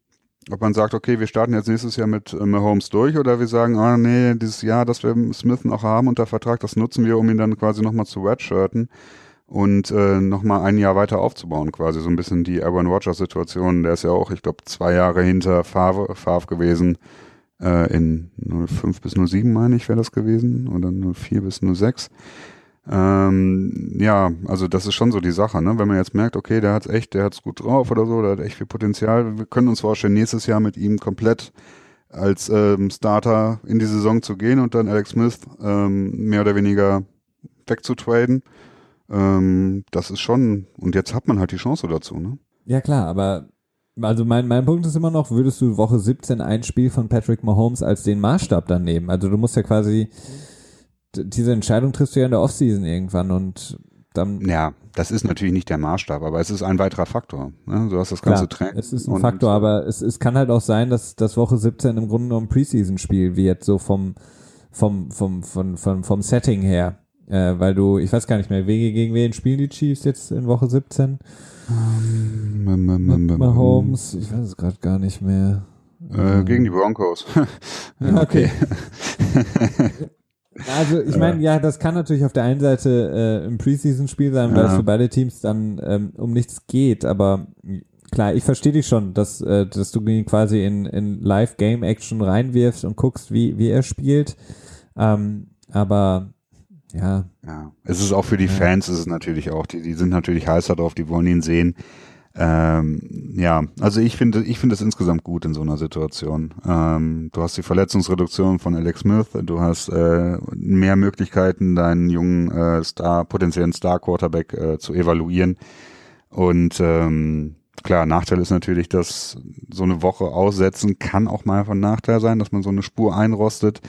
Ob man sagt, okay, wir starten jetzt nächstes Jahr mit äh, Mahomes durch oder wir sagen, ah nee, dieses Jahr, das wir Smith noch haben unter Vertrag, das nutzen wir, um ihn dann quasi nochmal zu redshirten und äh, nochmal ein Jahr weiter aufzubauen, quasi so ein bisschen die Aaron Rodgers Situation. Der ist ja auch, ich glaube, zwei Jahre hinter Favre, Favre gewesen. Äh, in 05 bis 07 meine ich wäre das gewesen oder 04 bis 06. Ähm, ja, also das ist schon so die Sache, ne? Wenn man jetzt merkt, okay, der hat's echt, der hat's gut drauf oder so, der hat echt viel Potenzial. Wir können uns vorstellen, nächstes Jahr mit ihm komplett als ähm, Starter in die Saison zu gehen und dann Alex Smith ähm, mehr oder weniger wegzutraden. Ähm, das ist schon, und jetzt hat man halt die Chance dazu, ne? Ja klar, aber also mein, mein Punkt ist immer noch, würdest du Woche 17 ein Spiel von Patrick Mahomes als den Maßstab dann nehmen? Also du musst ja quasi, diese Entscheidung triffst du ja in der Offseason irgendwann und dann. Ja, das ist natürlich nicht der Maßstab, aber es ist ein weiterer Faktor. Ne? Du hast das ganze Training. Es ist ein Faktor, aber es, es kann halt auch sein, dass das Woche 17 im Grunde genommen ein Preseason-Spiel wird, so vom, vom, vom, vom, vom, vom Setting her. Äh, weil du, ich weiß gar nicht mehr, gegen wen spielen die Chiefs jetzt in Woche 17? Um, Mahomes, ich weiß es gerade gar nicht mehr. Äh, gegen die Broncos. ja, okay. also ich meine, ja, das kann natürlich auf der einen Seite äh, ein Preseason-Spiel sein, weil es für beide Teams dann ähm, um nichts geht, aber klar, ich verstehe dich schon, dass, äh, dass du ihn quasi in, in Live-Game-Action reinwirfst und guckst, wie, wie er spielt. Ähm, aber ja. Ja, es ist auch für die. Fans, ist es natürlich auch, die, die sind natürlich heißer drauf, die wollen ihn sehen. Ähm, ja, also ich finde, ich finde es insgesamt gut in so einer Situation. Ähm, du hast die Verletzungsreduktion von Alex Smith, du hast äh, mehr Möglichkeiten, deinen jungen äh, Star, potenziellen Star-Quarterback äh, zu evaluieren. Und ähm, klar, Nachteil ist natürlich, dass so eine Woche aussetzen kann auch mal von Nachteil sein, dass man so eine Spur einrostet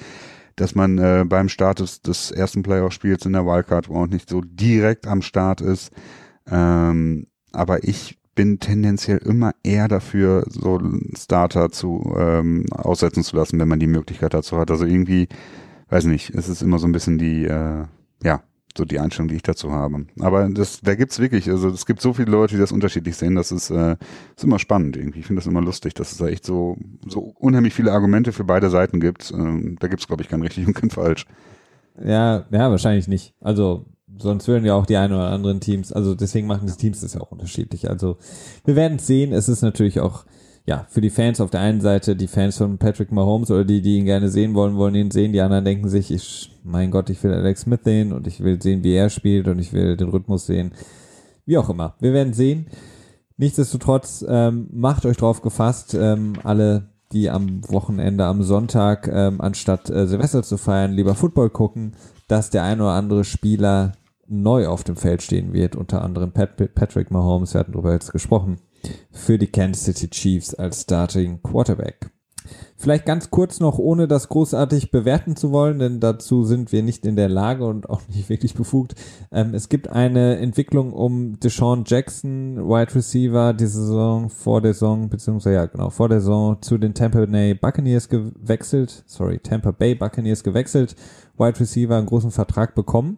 dass man äh, beim Start des, des ersten Playoff-Spiels in der Wildcard Round nicht so direkt am Start ist. Ähm, aber ich bin tendenziell immer eher dafür, so Starter zu ähm, aussetzen zu lassen, wenn man die Möglichkeit dazu hat. Also irgendwie, weiß nicht, es ist immer so ein bisschen die, äh, ja, so die Einstellung, die ich dazu habe. Aber das, da gibt's wirklich, also es gibt so viele Leute, die das unterschiedlich sehen, das ist, äh, ist immer spannend irgendwie. Ich finde das immer lustig, dass es da echt so, so unheimlich viele Argumente für beide Seiten gibt. Ähm, da gibt's, glaube ich, kein richtig und kein falsch. Ja, ja, wahrscheinlich nicht. Also sonst würden ja auch die ein oder anderen Teams, also deswegen machen die Teams das ja auch unterschiedlich. Also wir werden sehen. Es ist natürlich auch ja, für die Fans auf der einen Seite, die Fans von Patrick Mahomes oder die, die ihn gerne sehen wollen, wollen ihn sehen. Die anderen denken sich, ich, mein Gott, ich will Alex Smith sehen und ich will sehen, wie er spielt und ich will den Rhythmus sehen. Wie auch immer. Wir werden sehen. Nichtsdestotrotz, ähm, macht euch drauf gefasst, ähm, alle, die am Wochenende, am Sonntag, ähm, anstatt äh, Silvester zu feiern, lieber Football gucken, dass der ein oder andere Spieler neu auf dem Feld stehen wird, unter anderem Pat Patrick Mahomes, wir hatten darüber jetzt gesprochen für die Kansas City Chiefs als Starting Quarterback. Vielleicht ganz kurz noch, ohne das großartig bewerten zu wollen, denn dazu sind wir nicht in der Lage und auch nicht wirklich befugt. Ähm, es gibt eine Entwicklung um Deshaun Jackson, Wide Receiver, diese Saison, vor der Saison, beziehungsweise ja genau, vor der Saison zu den Tampa Bay Buccaneers gewechselt, sorry, Tampa Bay Buccaneers gewechselt, Wide Receiver einen großen Vertrag bekommen.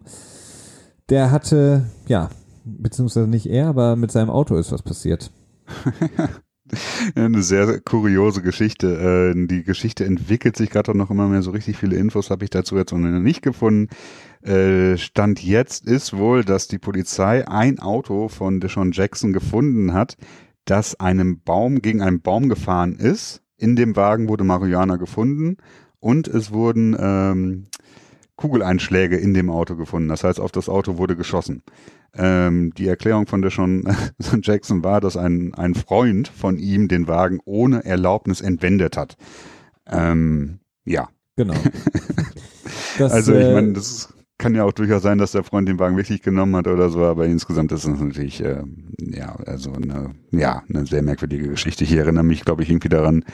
Der hatte, ja, beziehungsweise nicht er, aber mit seinem Auto ist was passiert. Eine sehr kuriose Geschichte. Äh, die Geschichte entwickelt sich gerade noch immer mehr. So richtig viele Infos habe ich dazu jetzt noch nicht gefunden. Äh, Stand jetzt ist wohl, dass die Polizei ein Auto von Deshaun Jackson gefunden hat, das einem Baum gegen einen Baum gefahren ist. In dem Wagen wurde Marihuana gefunden und es wurden ähm, Kugeleinschläge in dem Auto gefunden. Das heißt, auf das Auto wurde geschossen. Ähm, die Erklärung von der schon Jackson war, dass ein, ein Freund von ihm den Wagen ohne Erlaubnis entwendet hat. Ähm, ja. Genau. Das, also ich äh, meine, das kann ja auch durchaus sein, dass der Freund den Wagen wirklich genommen hat oder so, aber insgesamt ist es natürlich äh, ja also eine ja eine sehr merkwürdige Geschichte. Ich erinnere mich, glaube ich, irgendwie daran.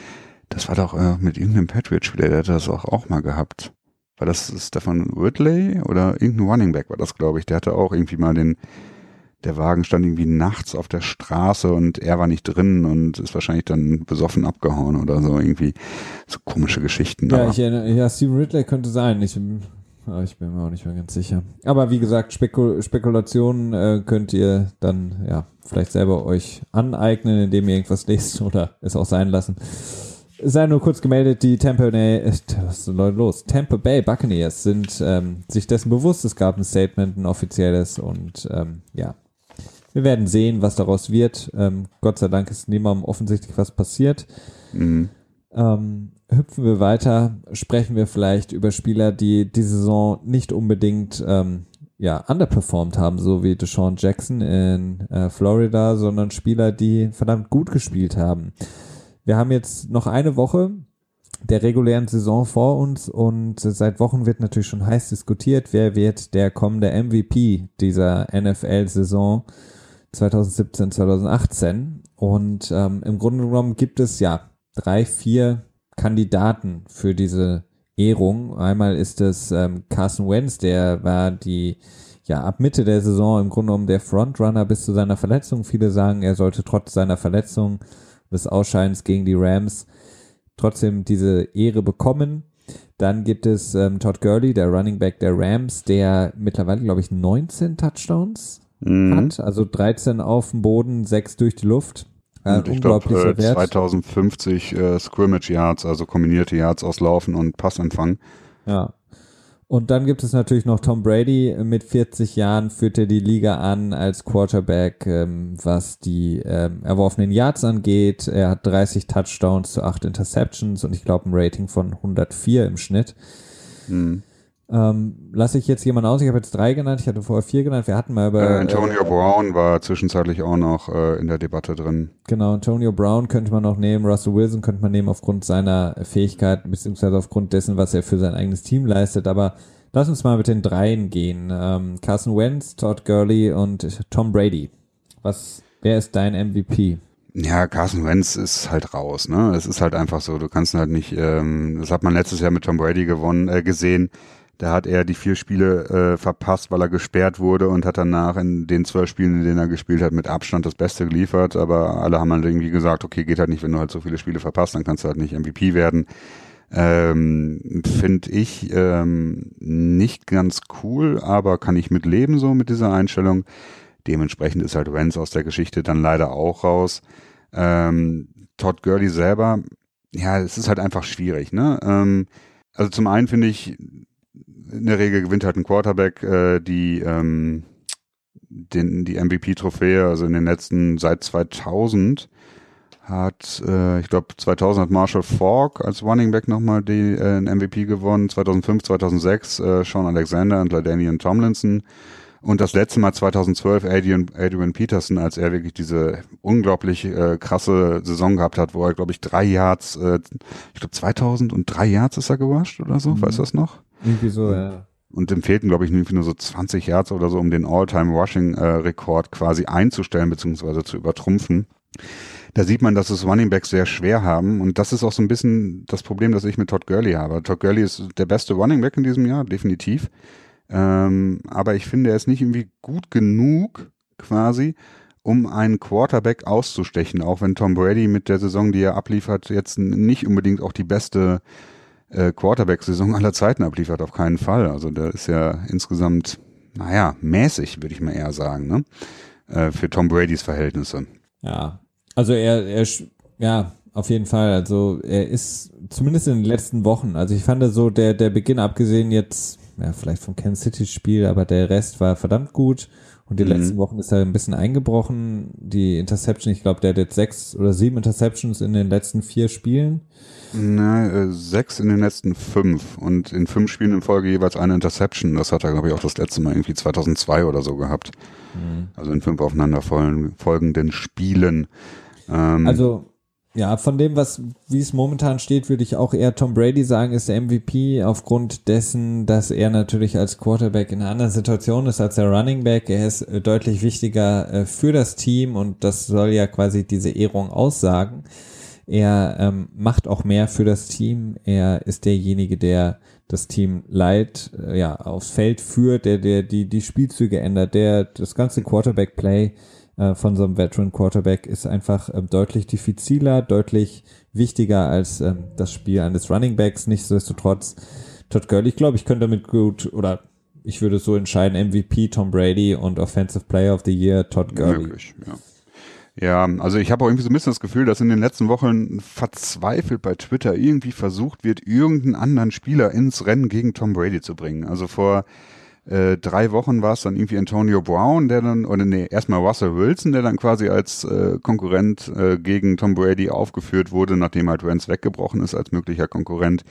Das war doch äh, mit irgendeinem Patriot-Spieler, der hat das auch, auch mal gehabt war das Stefan Ridley oder irgendein Running Back war das, glaube ich. Der hatte auch irgendwie mal den, der Wagen stand irgendwie nachts auf der Straße und er war nicht drin und ist wahrscheinlich dann besoffen abgehauen oder so. Irgendwie so komische Geschichten. Ja, ich erinnere, ja, Steven Ridley könnte sein. Ich, ich bin mir auch nicht mehr ganz sicher. Aber wie gesagt, Spekul Spekulationen äh, könnt ihr dann ja vielleicht selber euch aneignen, indem ihr irgendwas lest oder es auch sein lassen sei nur kurz gemeldet, die Tampa Bay, äh, was ist denn los? Tampa Bay Buccaneers sind ähm, sich dessen bewusst, es gab ein Statement, ein offizielles und ähm, ja, wir werden sehen, was daraus wird. Ähm, Gott sei Dank ist niemandem offensichtlich was passiert. Mhm. Ähm, hüpfen wir weiter, sprechen wir vielleicht über Spieler, die die Saison nicht unbedingt ähm, ja, underperformed haben, so wie Deshaun Jackson in äh, Florida, sondern Spieler, die verdammt gut gespielt haben. Wir haben jetzt noch eine Woche der regulären Saison vor uns und seit Wochen wird natürlich schon heiß diskutiert, wer wird der kommende MVP dieser NFL-Saison 2017, 2018. Und ähm, im Grunde genommen gibt es ja drei, vier Kandidaten für diese Ehrung. Einmal ist es ähm, Carson Wentz, der war die ja ab Mitte der Saison im Grunde genommen der Frontrunner bis zu seiner Verletzung. Viele sagen, er sollte trotz seiner Verletzung des Ausscheidens gegen die Rams trotzdem diese Ehre bekommen. Dann gibt es ähm, Todd Gurley, der Running Back der Rams, der mittlerweile, glaube ich, 19 Touchdowns mhm. hat. Also 13 auf dem Boden, 6 durch die Luft. Äh, und ich glaube, äh, 2050 äh, Scrimmage Yards, also kombinierte Yards aus Laufen und Passempfang. Ja. Und dann gibt es natürlich noch Tom Brady. Mit 40 Jahren führt er die Liga an als Quarterback, ähm, was die ähm, erworfenen Yards angeht. Er hat 30 Touchdowns zu 8 Interceptions und ich glaube ein Rating von 104 im Schnitt. Mhm. Ähm, lasse ich jetzt jemanden aus? Ich habe jetzt drei genannt, ich hatte vorher vier genannt. Wir hatten mal über. Äh, Antonio äh, Brown war zwischenzeitlich auch noch äh, in der Debatte drin. Genau, Antonio Brown könnte man noch nehmen, Russell Wilson könnte man nehmen aufgrund seiner Fähigkeiten, beziehungsweise aufgrund dessen, was er für sein eigenes Team leistet. Aber lass uns mal mit den dreien gehen. Ähm, Carson Wentz, Todd Gurley und Tom Brady. Was, wer ist dein MVP? Ja, Carson Wentz ist halt raus, ne? Es ist halt einfach so, du kannst halt nicht, ähm, das hat man letztes Jahr mit Tom Brady gewonnen, äh, gesehen da hat er die vier Spiele äh, verpasst, weil er gesperrt wurde und hat danach in den zwölf Spielen, in denen er gespielt hat, mit Abstand das Beste geliefert. Aber alle haben halt irgendwie gesagt, okay, geht halt nicht, wenn du halt so viele Spiele verpasst, dann kannst du halt nicht MVP werden. Ähm, Finde ich ähm, nicht ganz cool, aber kann ich mit leben so mit dieser Einstellung. Dementsprechend ist halt Wenz aus der Geschichte dann leider auch raus. Ähm, Todd Gurley selber, ja, es ist halt einfach schwierig, ne? Ähm, also zum einen finde ich, in der Regel gewinnt halt ein Quarterback äh, die, ähm, den, die MVP-Trophäe, also in den letzten, seit 2000 hat, äh, ich glaube 2000 hat Marshall Falk als Running Back nochmal die, äh, ein MVP gewonnen, 2005, 2006 äh, Sean Alexander und LaDainian Tomlinson und das letzte Mal 2012 Adrian, Adrian Peterson, als er wirklich diese unglaublich äh, krasse Saison gehabt hat, wo er, glaube ich, drei Yards, äh, ich glaube 2000 und drei Yards ist er gewascht oder so, mhm. weißt du das noch? Irgendwie so, ja. Und dem fehlten, glaube ich, nur so 20 Yards oder so, um den All-Time-Rushing-Rekord quasi einzustellen, beziehungsweise zu übertrumpfen. da sieht man, dass es Running Backs sehr schwer haben. Und das ist auch so ein bisschen das Problem, das ich mit Todd Gurley habe. Todd Gurley ist der beste Running Back in diesem Jahr, definitiv. Ähm, aber ich finde, er ist nicht irgendwie gut genug, quasi, um einen Quarterback auszustechen, auch wenn Tom Brady mit der Saison, die er abliefert, jetzt nicht unbedingt auch die beste äh, Quarterback-Saison aller Zeiten abliefert, auf keinen Fall. Also der ist ja insgesamt, naja, mäßig, würde ich mal eher sagen, ne? Äh, für Tom Bradys Verhältnisse. Ja, also er, er, ja, auf jeden Fall. Also er ist zumindest in den letzten Wochen, also ich fand so der, der Beginn abgesehen jetzt, ja, vielleicht vom Kansas City Spiel, aber der Rest war verdammt gut. Und die mhm. letzten Wochen ist er ein bisschen eingebrochen. Die Interception, ich glaube, der hat jetzt sechs oder sieben Interceptions in den letzten vier Spielen. Na, äh, sechs in den letzten fünf und in fünf Spielen in Folge jeweils eine Interception. Das hat er, glaube ich, auch das letzte Mal irgendwie 2002 oder so gehabt. Mhm. Also in fünf aufeinander folgenden Spielen. Ähm, also ja, von dem, was, wie es momentan steht, würde ich auch eher Tom Brady sagen, ist der MVP aufgrund dessen, dass er natürlich als Quarterback in einer anderen Situation ist als der Running Back. Er ist äh, deutlich wichtiger äh, für das Team und das soll ja quasi diese Ehrung aussagen. Er ähm, macht auch mehr für das Team. Er ist derjenige, der das Team leitet, äh, ja, aufs Feld führt, der, der die, die Spielzüge ändert, der das ganze Quarterback-Play äh, von so einem Veteran Quarterback ist einfach ähm, deutlich diffiziler, deutlich wichtiger als ähm, das Spiel eines Running Backs. Nichtsdestotrotz, Todd Gurley, ich glaube, ich könnte damit gut oder ich würde so entscheiden, MVP Tom Brady und Offensive Player of the Year Todd Gurley. Möglich, ja. Ja, also ich habe auch irgendwie so ein bisschen das Gefühl, dass in den letzten Wochen verzweifelt bei Twitter irgendwie versucht wird, irgendeinen anderen Spieler ins Rennen gegen Tom Brady zu bringen. Also vor äh, drei Wochen war es dann irgendwie Antonio Brown, der dann, oder nee, erstmal Russell Wilson, der dann quasi als äh, Konkurrent äh, gegen Tom Brady aufgeführt wurde, nachdem halt Rance weggebrochen ist als möglicher Konkurrent.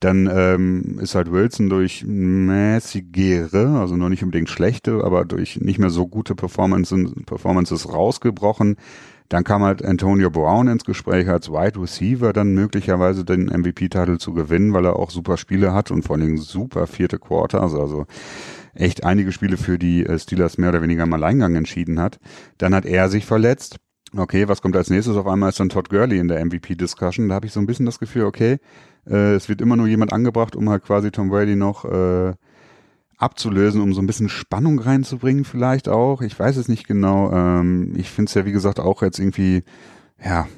Dann ähm, ist halt Wilson durch mäßigere, also noch nicht unbedingt schlechte, aber durch nicht mehr so gute Performances, Performances rausgebrochen. Dann kam halt Antonio Brown ins Gespräch als Wide Receiver, dann möglicherweise den MVP-Titel zu gewinnen, weil er auch super Spiele hat und vor allen Dingen super vierte Quarters, also echt einige Spiele für die äh, Steelers mehr oder weniger im Alleingang entschieden hat. Dann hat er sich verletzt. Okay, was kommt als nächstes? Auf einmal ist dann Todd Gurley in der MVP-Discussion. Da habe ich so ein bisschen das Gefühl, okay, äh, es wird immer nur jemand angebracht, um halt quasi Tom Brady noch äh, abzulösen, um so ein bisschen Spannung reinzubringen vielleicht auch. Ich weiß es nicht genau. Ähm, ich finde es ja, wie gesagt, auch jetzt irgendwie, ja,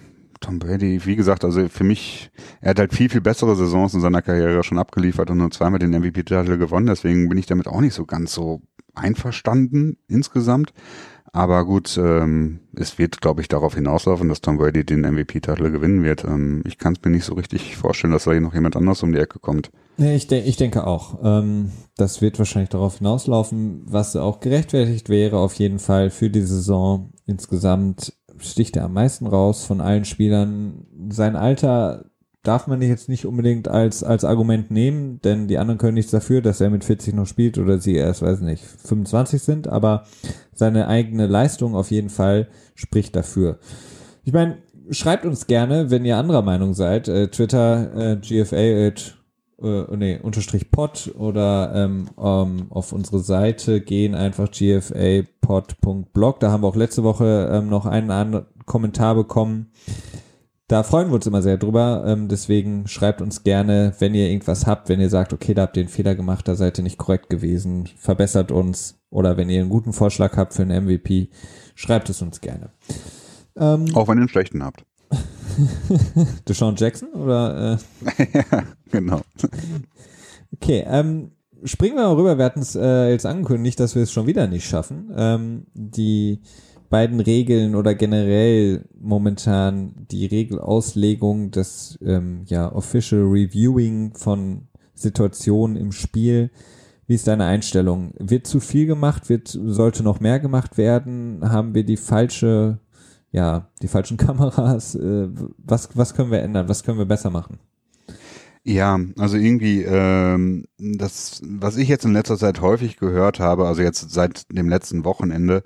Tom Brady, wie gesagt, also für mich, er hat halt viel, viel bessere Saisons in seiner Karriere schon abgeliefert und nur zweimal den MVP-Titel gewonnen. Deswegen bin ich damit auch nicht so ganz so einverstanden insgesamt. Aber gut, ähm, es wird, glaube ich, darauf hinauslaufen, dass Tom Brady den MVP-Titel gewinnen wird. Ähm, ich kann es mir nicht so richtig vorstellen, dass da hier noch jemand anders um die Ecke kommt. Nee, ich, de ich denke auch. Ähm, das wird wahrscheinlich darauf hinauslaufen, was auch gerechtfertigt wäre, auf jeden Fall für die Saison. Insgesamt sticht er am meisten raus von allen Spielern. Sein Alter darf man jetzt nicht unbedingt als, als Argument nehmen, denn die anderen können nichts dafür, dass er mit 40 noch spielt oder sie erst, weiß nicht, 25 sind, aber seine eigene Leistung auf jeden Fall spricht dafür. Ich meine, schreibt uns gerne, wenn ihr anderer Meinung seid, äh, Twitter, äh, GFA, äh, nee, unterstrich pod oder ähm, um, auf unsere Seite gehen einfach gfapod.blog. Da haben wir auch letzte Woche ähm, noch einen anderen Kommentar bekommen da freuen wir uns immer sehr drüber. Ähm, deswegen schreibt uns gerne, wenn ihr irgendwas habt, wenn ihr sagt, okay, da habt ihr einen Fehler gemacht, da seid ihr nicht korrekt gewesen, verbessert uns. Oder wenn ihr einen guten Vorschlag habt für einen MVP, schreibt es uns gerne. Ähm, Auch wenn ihr einen schlechten habt. Deshaun Jackson oder? Äh? ja, genau. Okay, ähm, springen wir mal rüber. Wir hatten es äh, jetzt angekündigt, dass wir es schon wieder nicht schaffen. Ähm, die beiden Regeln oder generell momentan die Regelauslegung des ähm, ja, Official Reviewing von Situationen im Spiel. Wie ist deine Einstellung? Wird zu viel gemacht? Wird, sollte noch mehr gemacht werden? Haben wir die falsche, ja, die falschen Kameras? Äh, was, was können wir ändern? Was können wir besser machen? Ja, also irgendwie, ähm, das, was ich jetzt in letzter Zeit häufig gehört habe, also jetzt seit dem letzten Wochenende,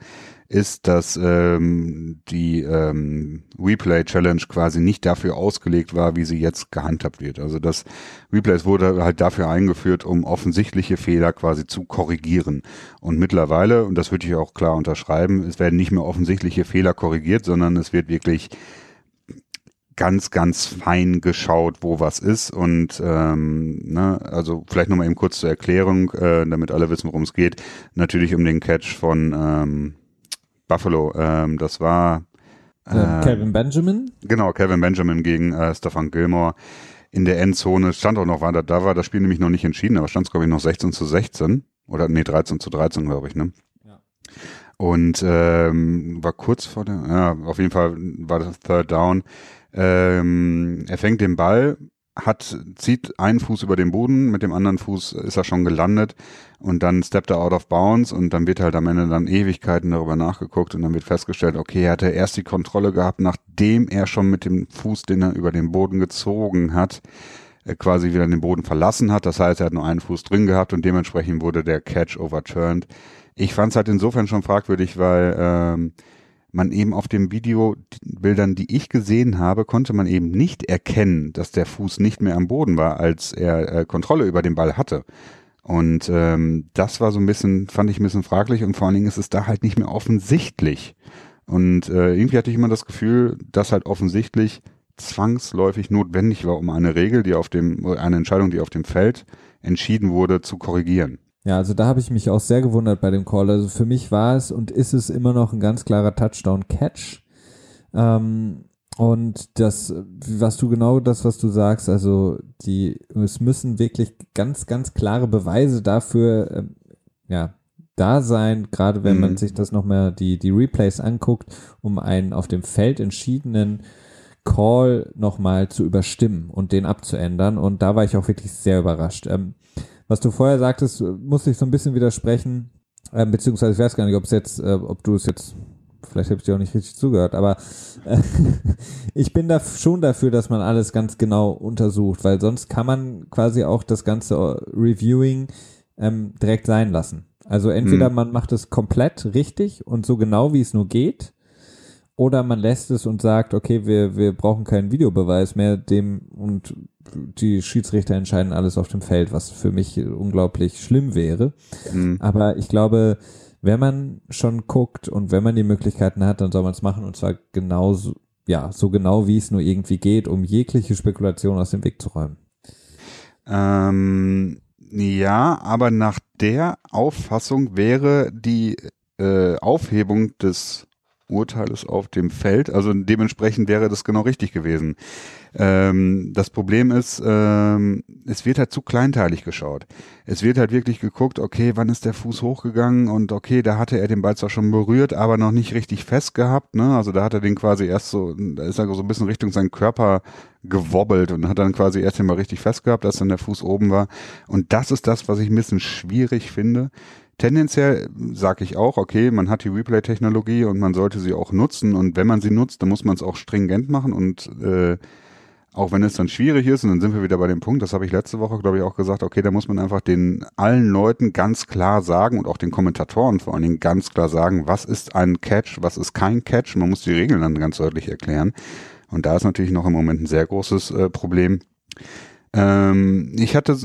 ist, dass ähm, die ähm, Replay Challenge quasi nicht dafür ausgelegt war, wie sie jetzt gehandhabt wird. Also das Replays wurde halt dafür eingeführt, um offensichtliche Fehler quasi zu korrigieren. Und mittlerweile, und das würde ich auch klar unterschreiben, es werden nicht mehr offensichtliche Fehler korrigiert, sondern es wird wirklich ganz, ganz fein geschaut, wo was ist. Und ähm, ne, also vielleicht nochmal eben kurz zur Erklärung, äh, damit alle wissen, worum es geht. Natürlich um den Catch von ähm, Buffalo. Ähm, das war äh, Kevin Benjamin. Genau, Kevin Benjamin gegen äh, Stefan Gilmore in der Endzone. Stand auch noch, da, da war das Spiel nämlich noch nicht entschieden, aber stand es, glaube ich, noch 16 zu 16. Oder nee, 13 zu 13, glaube ich, ne? Ja. Und ähm, war kurz vor der, ja, auf jeden Fall war das Third Down. Ähm, er fängt den Ball, hat, zieht einen Fuß über den Boden, mit dem anderen Fuß ist er schon gelandet und dann steppt er out of bounds und dann wird halt am Ende dann Ewigkeiten darüber nachgeguckt und dann wird festgestellt, okay, er hatte erst die Kontrolle gehabt, nachdem er schon mit dem Fuß, den er über den Boden gezogen hat, äh, quasi wieder den Boden verlassen hat. Das heißt, er hat nur einen Fuß drin gehabt und dementsprechend wurde der Catch overturned. Ich fand es halt insofern schon fragwürdig, weil ähm, man eben auf dem Videobildern, die ich gesehen habe, konnte man eben nicht erkennen, dass der Fuß nicht mehr am Boden war, als er äh, Kontrolle über den Ball hatte. Und ähm, das war so ein bisschen, fand ich ein bisschen fraglich und vor allen Dingen ist es da halt nicht mehr offensichtlich. Und äh, irgendwie hatte ich immer das Gefühl, dass halt offensichtlich zwangsläufig notwendig war, um eine Regel, die auf dem, eine Entscheidung, die auf dem Feld entschieden wurde, zu korrigieren. Ja, also da habe ich mich auch sehr gewundert bei dem Call. Also für mich war es und ist es immer noch ein ganz klarer Touchdown-Catch. Ähm, und das, was du genau das, was du sagst, also die, es müssen wirklich ganz, ganz klare Beweise dafür, ähm, ja, da sein, gerade wenn mhm. man sich das nochmal die, die Replays anguckt, um einen auf dem Feld entschiedenen Call nochmal zu überstimmen und den abzuändern. Und da war ich auch wirklich sehr überrascht. Ähm, was du vorher sagtest, musste ich so ein bisschen widersprechen, äh, beziehungsweise ich weiß gar nicht, ob es jetzt, äh, ob du es jetzt, vielleicht habe ich dir auch nicht richtig zugehört, aber äh, ich bin da schon dafür, dass man alles ganz genau untersucht, weil sonst kann man quasi auch das ganze äh, Reviewing ähm, direkt sein lassen. Also entweder hm. man macht es komplett richtig und so genau wie es nur geht, oder man lässt es und sagt, okay, wir, wir brauchen keinen Videobeweis mehr, dem und die Schiedsrichter entscheiden alles auf dem Feld, was für mich unglaublich schlimm wäre. Mhm. Aber ich glaube, wenn man schon guckt und wenn man die Möglichkeiten hat, dann soll man es machen und zwar genauso, ja, so genau wie es nur irgendwie geht, um jegliche Spekulation aus dem Weg zu räumen. Ähm, ja, aber nach der Auffassung wäre die äh, Aufhebung des Urteils auf dem Feld. Also dementsprechend wäre das genau richtig gewesen. Ähm, das Problem ist, ähm, es wird halt zu kleinteilig geschaut. Es wird halt wirklich geguckt, okay, wann ist der Fuß hochgegangen und okay, da hatte er den Ball zwar schon berührt, aber noch nicht richtig fest gehabt. Ne? Also da hat er den quasi erst so, da ist er so ein bisschen Richtung seinen Körper gewobbelt und hat dann quasi erst Ball richtig fest gehabt, als dann der Fuß oben war. Und das ist das, was ich ein bisschen schwierig finde Tendenziell sage ich auch, okay, man hat die Replay-Technologie und man sollte sie auch nutzen und wenn man sie nutzt, dann muss man es auch stringent machen und äh, auch wenn es dann schwierig ist, und dann sind wir wieder bei dem Punkt, das habe ich letzte Woche, glaube ich, auch gesagt, okay, da muss man einfach den allen Leuten ganz klar sagen und auch den Kommentatoren vor allen Dingen ganz klar sagen, was ist ein Catch, was ist kein Catch. Man muss die Regeln dann ganz deutlich erklären. Und da ist natürlich noch im Moment ein sehr großes äh, Problem. Ähm, ich hatte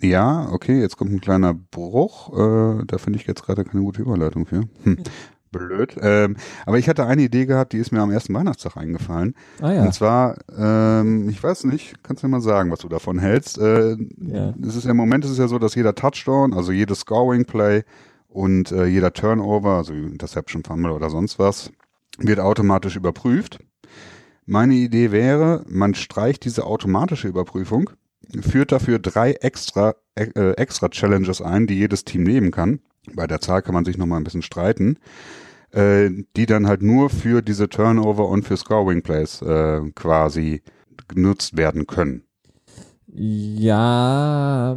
ja, okay, jetzt kommt ein kleiner Bruch. Äh, da finde ich jetzt gerade keine gute Überleitung für. Hm. Blöd. Ähm, aber ich hatte eine Idee gehabt, die ist mir am ersten Weihnachtstag eingefallen. Ah, ja. Und zwar, ähm, ich weiß nicht, kannst du mir mal sagen, was du davon hältst. Äh, ja. Es ist ja, im Moment ist es ja so, dass jeder Touchdown, also jedes Scoring Play und äh, jeder Turnover, also Interception Fumble oder sonst was, wird automatisch überprüft. Meine Idee wäre, man streicht diese automatische Überprüfung führt dafür drei extra, äh, extra Challenges ein, die jedes Team nehmen kann. Bei der Zahl kann man sich nochmal ein bisschen streiten. Äh, die dann halt nur für diese Turnover und für Scoring Plays äh, quasi genutzt werden können. Ja.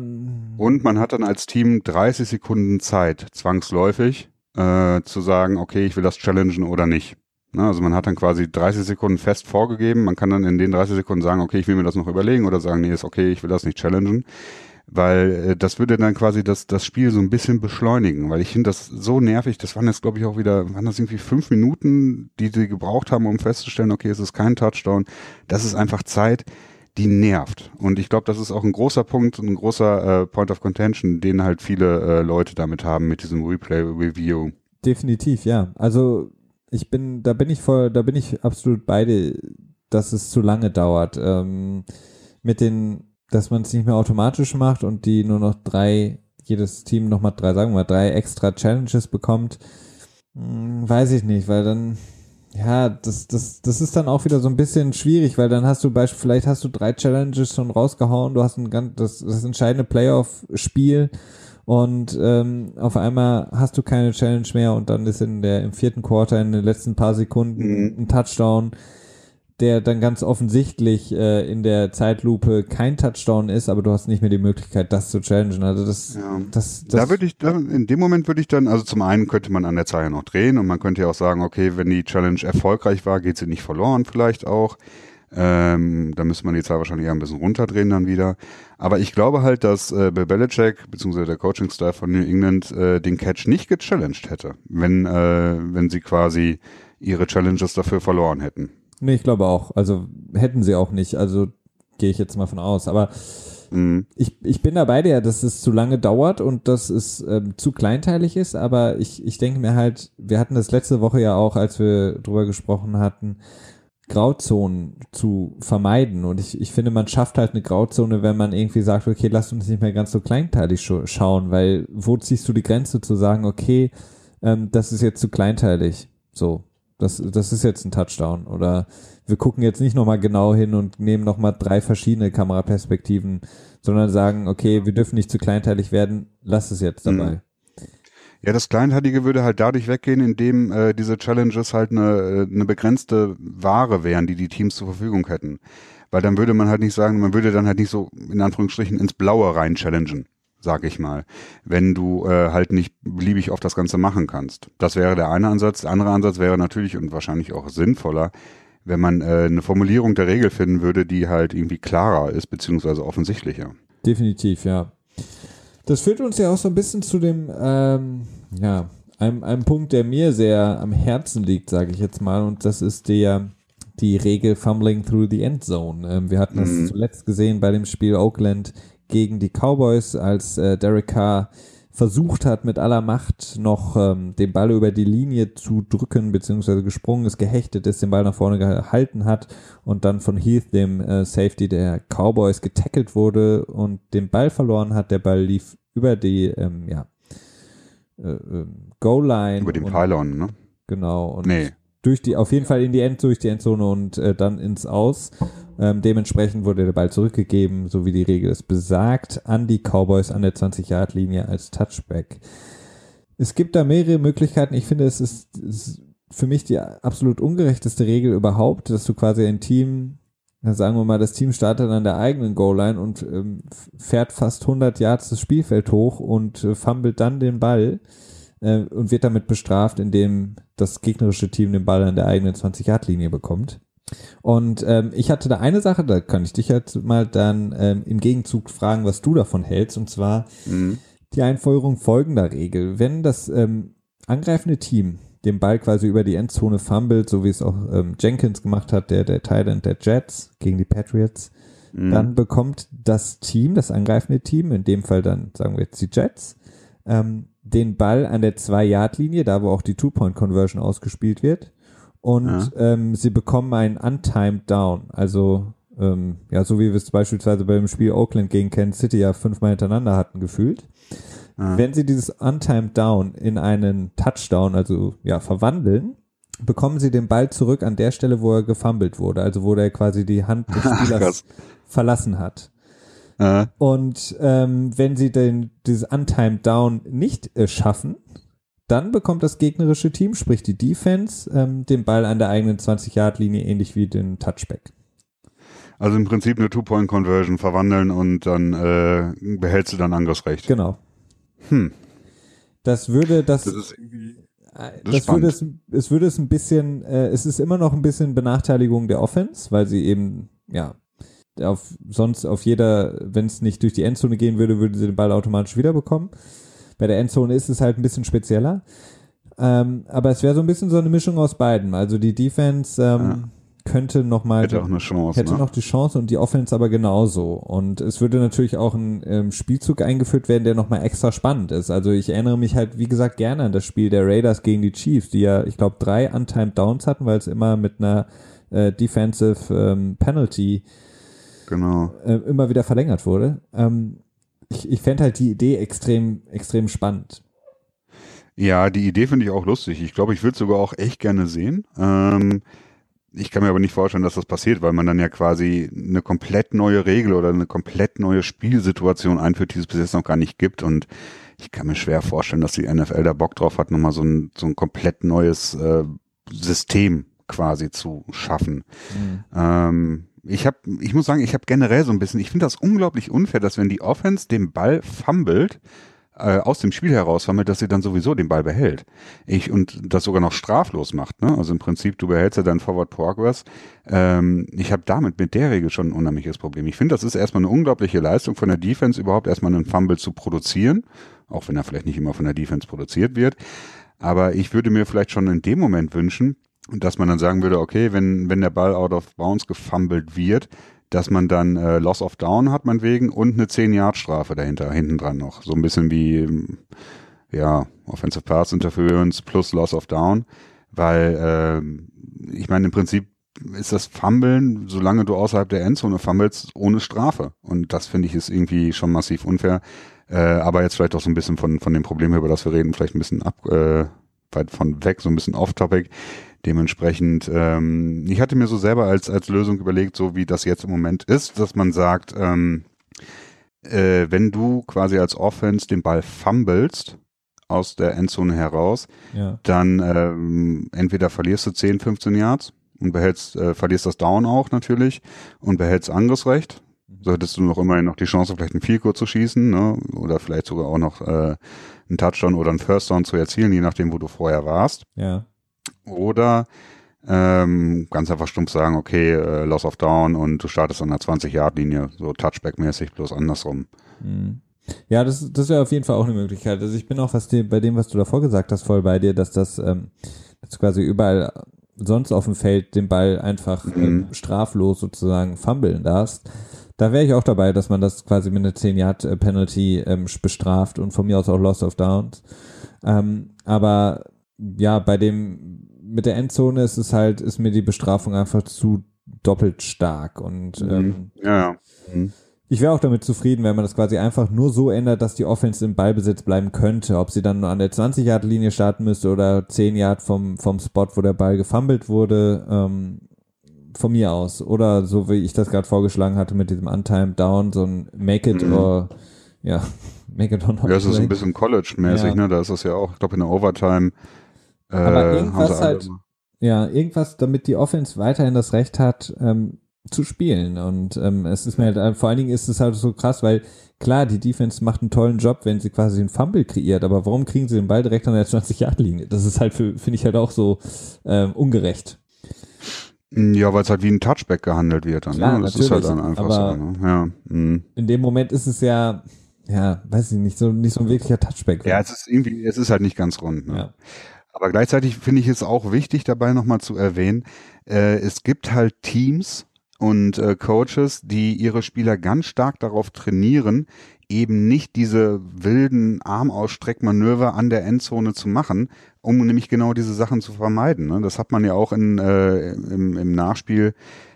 Und man hat dann als Team 30 Sekunden Zeit, zwangsläufig, äh, zu sagen, okay, ich will das challengen oder nicht. Ne, also man hat dann quasi 30 Sekunden fest vorgegeben. Man kann dann in den 30 Sekunden sagen, okay, ich will mir das noch überlegen oder sagen, nee, ist okay, ich will das nicht challengen. Weil äh, das würde dann quasi das, das Spiel so ein bisschen beschleunigen, weil ich finde das so nervig. Das waren jetzt, glaube ich, auch wieder, waren das irgendwie fünf Minuten, die sie gebraucht haben, um festzustellen, okay, es ist kein Touchdown. Das ist einfach Zeit, die nervt. Und ich glaube, das ist auch ein großer Punkt, ein großer äh, Point of Contention, den halt viele äh, Leute damit haben, mit diesem Replay-Review. Definitiv, ja. Also ich bin, da bin ich voll, da bin ich absolut beide, dass es zu lange dauert. Ähm, mit den, dass man es nicht mehr automatisch macht und die nur noch drei, jedes Team nochmal drei, sagen wir mal, drei extra Challenges bekommt, hm, weiß ich nicht, weil dann, ja, das, das, das ist dann auch wieder so ein bisschen schwierig, weil dann hast du beispielsweise, vielleicht hast du drei Challenges schon rausgehauen, du hast ein ganz, das, das entscheidende Playoff-Spiel und ähm, auf einmal hast du keine Challenge mehr und dann ist in der im vierten Quarter in den letzten paar Sekunden mhm. ein Touchdown, der dann ganz offensichtlich äh, in der Zeitlupe kein Touchdown ist, aber du hast nicht mehr die Möglichkeit, das zu challengen. Also das, ja. das, das da würde ich, da, in dem Moment würde ich dann, also zum einen könnte man an der Zahl noch drehen und man könnte ja auch sagen, okay, wenn die Challenge erfolgreich war, geht sie nicht verloren vielleicht auch. Ähm, da müsste man die Zahl wahrscheinlich eher ein bisschen runterdrehen dann wieder. Aber ich glaube halt, dass äh, Bill Belichick, beziehungsweise der Coaching-Staff von New England, äh, den Catch nicht gechallenged hätte, wenn, äh, wenn sie quasi ihre Challenges dafür verloren hätten. Nee, ich glaube auch. Also hätten sie auch nicht. Also gehe ich jetzt mal von aus. Aber mhm. ich, ich bin da bei dir, dass es zu lange dauert und dass es ähm, zu kleinteilig ist. Aber ich, ich denke mir halt, wir hatten das letzte Woche ja auch, als wir drüber gesprochen hatten, Grauzonen zu vermeiden. Und ich, ich finde, man schafft halt eine Grauzone, wenn man irgendwie sagt, okay, lass uns nicht mehr ganz so kleinteilig schauen, weil wo ziehst du die Grenze zu sagen, okay, ähm, das ist jetzt zu kleinteilig. So, das, das ist jetzt ein Touchdown. Oder wir gucken jetzt nicht nochmal genau hin und nehmen nochmal drei verschiedene Kameraperspektiven, sondern sagen, okay, wir dürfen nicht zu kleinteilig werden, lass es jetzt dabei. Mhm. Ja, das Kleinteilige würde halt dadurch weggehen, indem äh, diese Challenges halt eine, eine begrenzte Ware wären, die die Teams zur Verfügung hätten. Weil dann würde man halt nicht sagen, man würde dann halt nicht so in Anführungsstrichen ins Blaue rein challengen, sag ich mal, wenn du äh, halt nicht beliebig oft das Ganze machen kannst. Das wäre der eine Ansatz. Der andere Ansatz wäre natürlich und wahrscheinlich auch sinnvoller, wenn man äh, eine Formulierung der Regel finden würde, die halt irgendwie klarer ist, beziehungsweise offensichtlicher. Definitiv, ja. Das führt uns ja auch so ein bisschen zu dem, ähm, ja, einem, einem Punkt, der mir sehr am Herzen liegt, sage ich jetzt mal, und das ist der die Regel Fumbling Through the End Zone. Ähm, wir hatten das mhm. zuletzt gesehen bei dem Spiel Oakland gegen die Cowboys, als äh, Derek Carr versucht hat, mit aller Macht noch ähm, den Ball über die Linie zu drücken, beziehungsweise gesprungen ist, gehechtet ist, den Ball nach vorne gehalten hat und dann von Heath, dem äh, Safety der Cowboys, getackelt wurde und den Ball verloren hat. Der Ball lief über die ähm, ja, äh, äh, Goal-Line. Über den Pylon, ne? Genau. Und nee. durch die, auf jeden Fall in die End, durch die Endzone und äh, dann ins Aus. Ähm, dementsprechend wurde der Ball zurückgegeben, so wie die Regel es besagt, an die Cowboys an der 20-Yard-Linie als Touchback. Es gibt da mehrere Möglichkeiten. Ich finde, es ist, ist für mich die absolut ungerechteste Regel überhaupt, dass du quasi ein Team, sagen wir mal, das Team startet an der eigenen Goal-Line und ähm, fährt fast 100 Yards das Spielfeld hoch und äh, fummelt dann den Ball äh, und wird damit bestraft, indem das gegnerische Team den Ball an der eigenen 20-Yard-Linie bekommt. Und ähm, ich hatte da eine Sache, da kann ich dich jetzt mal dann ähm, im Gegenzug fragen, was du davon hältst, und zwar mhm. die Einfeuerung folgender Regel. Wenn das ähm, angreifende Team den Ball quasi über die Endzone fummelt, so wie es auch ähm, Jenkins gemacht hat, der der Thailand der Jets gegen die Patriots, mhm. dann bekommt das Team, das angreifende Team, in dem Fall dann sagen wir jetzt die Jets, ähm, den Ball an der Zwei-Yard-Linie, da wo auch die Two-Point-Conversion ausgespielt wird, und ja. ähm, sie bekommen einen Untimed Down. Also ähm, ja, so wie wir es beispielsweise beim Spiel Oakland gegen Kansas City ja fünfmal hintereinander hatten gefühlt. Ja. Wenn sie dieses Untimed Down in einen Touchdown, also ja, verwandeln, bekommen sie den Ball zurück an der Stelle, wo er gefummelt wurde, also wo der quasi die Hand des Spielers verlassen hat. Ja. Und ähm, wenn sie den, dieses Untimed Down nicht äh, schaffen, dann bekommt das gegnerische Team, sprich die Defense, ähm, den Ball an der eigenen 20-Yard-Linie, ähnlich wie den Touchback. Also im Prinzip eine Two-Point-Conversion verwandeln und dann äh, behältst du dann Angriffsrecht. Genau. Hm. Das würde das. Das ist irgendwie. Äh, das, das würde es, es würde es ein bisschen, äh, es ist immer noch ein bisschen Benachteiligung der Offense, weil sie eben, ja, auf, sonst auf jeder, wenn es nicht durch die Endzone gehen würde, würde sie den Ball automatisch wiederbekommen. Bei der Endzone ist es halt ein bisschen spezieller. Ähm, aber es wäre so ein bisschen so eine Mischung aus beiden. Also die Defense ähm, ja. könnte noch mal hätte auch eine Chance, hätte ne? noch die Chance und die Offense aber genauso. Und es würde natürlich auch ein ähm, Spielzug eingeführt werden, der noch mal extra spannend ist. Also ich erinnere mich halt wie gesagt gerne an das Spiel der Raiders gegen die Chiefs, die ja ich glaube drei untimed Downs hatten, weil es immer mit einer äh, Defensive ähm, Penalty Genau. äh, immer wieder verlängert wurde. Ähm, ich ich fände halt die Idee extrem, extrem spannend. Ja, die Idee finde ich auch lustig. Ich glaube, ich würde sogar auch echt gerne sehen. Ähm, ich kann mir aber nicht vorstellen, dass das passiert, weil man dann ja quasi eine komplett neue Regel oder eine komplett neue Spielsituation einführt, die es bis jetzt noch gar nicht gibt. Und ich kann mir schwer vorstellen, dass die NFL da Bock drauf hat, nochmal so ein, so ein komplett neues äh, System quasi zu schaffen. Ähm, ich habe, ich muss sagen, ich habe generell so ein bisschen, ich finde das unglaublich unfair, dass wenn die Offense den Ball fummelt, äh, aus dem Spiel heraus fummelt, dass sie dann sowieso den Ball behält. Ich und das sogar noch straflos macht. Ne? Also im Prinzip, du behältst ja deinen Forward Progress. Ähm, ich habe damit mit der Regel schon ein unheimliches Problem. Ich finde, das ist erstmal eine unglaubliche Leistung von der Defense, überhaupt erstmal einen Fumble zu produzieren, auch wenn er vielleicht nicht immer von der Defense produziert wird. Aber ich würde mir vielleicht schon in dem Moment wünschen, dass man dann sagen würde, okay, wenn, wenn der Ball out of bounds gefummelt wird, dass man dann äh, Loss of Down hat, meinetwegen, und eine 10-Yard-Strafe dahinter, hinten dran noch. So ein bisschen wie, ähm, ja, Offensive Pass Interference plus Loss of Down, weil, ähm, ich meine, im Prinzip ist das Fummeln, solange du außerhalb der Endzone fummelst, ohne Strafe. Und das finde ich ist irgendwie schon massiv unfair. Äh, aber jetzt vielleicht auch so ein bisschen von, von dem Problem, über das wir reden, vielleicht ein bisschen ab, äh, weit von weg, so ein bisschen off-topic. Dementsprechend, ähm, ich hatte mir so selber als, als Lösung überlegt, so wie das jetzt im Moment ist, dass man sagt, ähm, äh, wenn du quasi als Offense den Ball fummelst aus der Endzone heraus, Ja. dann ähm, entweder verlierst du 10, 15 Yards und behältst, äh, verlierst das Down auch natürlich und behältst Angriffsrecht. So hättest du noch immerhin noch die Chance, vielleicht ein Field Goal zu schießen, ne? Oder vielleicht sogar auch noch äh, einen Touchdown oder einen First Down zu erzielen, je nachdem, wo du vorher warst. Ja. Oder ähm, ganz einfach stumpf sagen, okay, äh, Loss of Down und du startest an der 20-Yard-Linie, so Touchback-mäßig, bloß andersrum. Mhm. Ja, das, das wäre auf jeden Fall auch eine Möglichkeit. Also ich bin auch was die, bei dem, was du davor gesagt hast, voll bei dir, dass das ähm, dass du quasi überall sonst auf dem Feld den Ball einfach ähm, straflos sozusagen fummeln darfst. Da wäre ich auch dabei, dass man das quasi mit einer 10-Yard-Penalty ähm, bestraft und von mir aus auch Loss of Downs. Ähm, aber ja, bei dem mit der Endzone ist es halt, ist mir die Bestrafung einfach zu doppelt stark und ähm, Ja, ja. Mhm. ich wäre auch damit zufrieden, wenn man das quasi einfach nur so ändert, dass die Offense im Ballbesitz bleiben könnte. Ob sie dann nur an der 20-Yard-Linie starten müsste oder 10 Yard vom, vom Spot, wo der Ball gefummelt wurde, ähm, von mir aus. Oder so wie ich das gerade vorgeschlagen hatte mit diesem Untimed Down, so ein Make it Mhm. or, ja, Make it or not. Ja, es ist ein bisschen College-mäßig, Ja. ne? Da ist das ja auch, ich glaube, in der Overtime. Äh, Aber irgendwas halt- immer- Ja, irgendwas, damit die Offense weiterhin das Recht hat, ähm, zu spielen. Und ähm, es ist mir halt, äh, vor allen Dingen ist es halt so krass, weil klar, die Defense macht einen tollen Job, wenn sie quasi einen Fumble kreiert, aber warum kriegen sie den Ball direkt an der 20-Yard-Linie? Das ist halt, finde ich halt auch so ähm, ungerecht. Ja, weil es halt wie ein Touchback gehandelt wird. Dann, Klar, ne? Das ist halt dann einfach aber- so. Ne? Ja. Mhm. In dem Moment ist es ja, ja, weiß ich nicht, so nicht so ein wirklicher Touchback. ja, es ist irgendwie, es ist halt nicht ganz rund. Ne? Ja. Aber gleichzeitig finde ich es auch wichtig, dabei nochmal zu erwähnen, äh, es gibt halt Teams und äh, Coaches, die ihre Spieler ganz stark darauf trainieren, eben nicht diese wilden Armausstreckmanöver an der Endzone zu machen, um nämlich genau diese Sachen zu vermeiden. Ne? Das hat man ja auch in, äh, im, im Nachspiel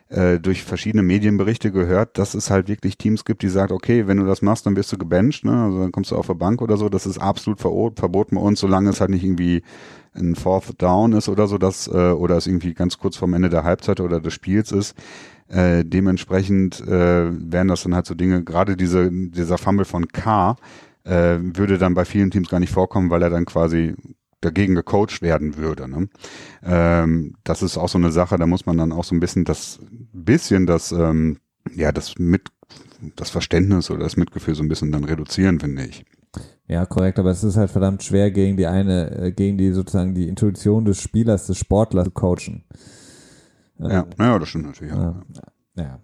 äh, durch verschiedene Medienberichte gehört, dass es halt wirklich Teams gibt, die sagen, okay, wenn du das machst, dann wirst du gebencht, ne? also dann kommst du auf der Bank oder so. Das ist absolut verbo- verboten bei uns, solange es halt nicht irgendwie ein Fourth Down ist oder so, dass, äh, oder es irgendwie ganz kurz vorm Ende der Halbzeit oder des Spiels ist. Äh, dementsprechend äh, wären das dann halt so Dinge, gerade diese, dieser Fumble von K äh, würde dann bei vielen Teams gar nicht vorkommen, weil er dann quasi dagegen gecoacht werden würde. Ne? Ähm, das ist auch so eine Sache, da muss man dann auch so ein bisschen das, bisschen das, ähm, ja, das mit, das Verständnis oder das Mitgefühl so ein bisschen dann reduzieren, finde ich. Ja, korrekt, aber es ist halt verdammt schwer gegen die eine, äh, gegen die sozusagen die Intuition des Spielers, des Sportlers zu coachen. Ja, ja, das stimmt natürlich. Ja. auch. Ja.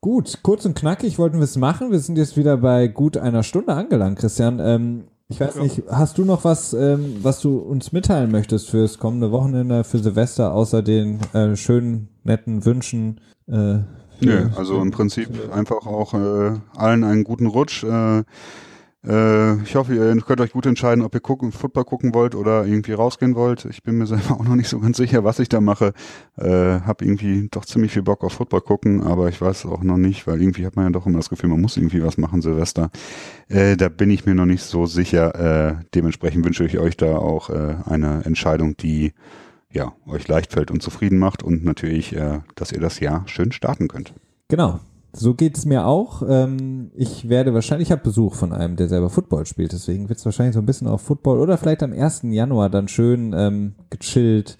Gut, kurz und knackig wollten wir es machen. Wir sind jetzt wieder bei gut einer Stunde angelangt, Christian. Ähm, ich weiß nicht, hast du noch was, ähm, was du uns mitteilen möchtest fürs kommende Wochenende, für Silvester, außer den äh, schönen, netten Wünschen? Äh, Nö, also im Prinzip einfach auch äh, allen einen guten Rutsch. Äh, Äh, ich hoffe, ihr könnt euch gut entscheiden, ob ihr gucken, Football gucken wollt oder irgendwie rausgehen wollt. Ich bin mir selber auch noch nicht so ganz sicher, was ich da mache. Äh, hab irgendwie doch ziemlich viel Bock auf Football gucken, aber ich weiß auch noch nicht, weil irgendwie hat man ja doch immer das Gefühl, man muss irgendwie was machen, Silvester. Äh, da bin ich mir noch nicht so sicher. Äh, dementsprechend wünsche ich euch da auch äh, eine Entscheidung, die ja, euch leicht fällt und zufrieden macht und natürlich, äh, dass ihr das Jahr schön starten könnt. Genau. So geht's mir auch. Ähm, ich werde wahrscheinlich, ich habe Besuch von einem, der selber Football spielt, deswegen wird's wahrscheinlich so ein bisschen auf Football oder vielleicht am 1. Januar dann schön ähm, gechillt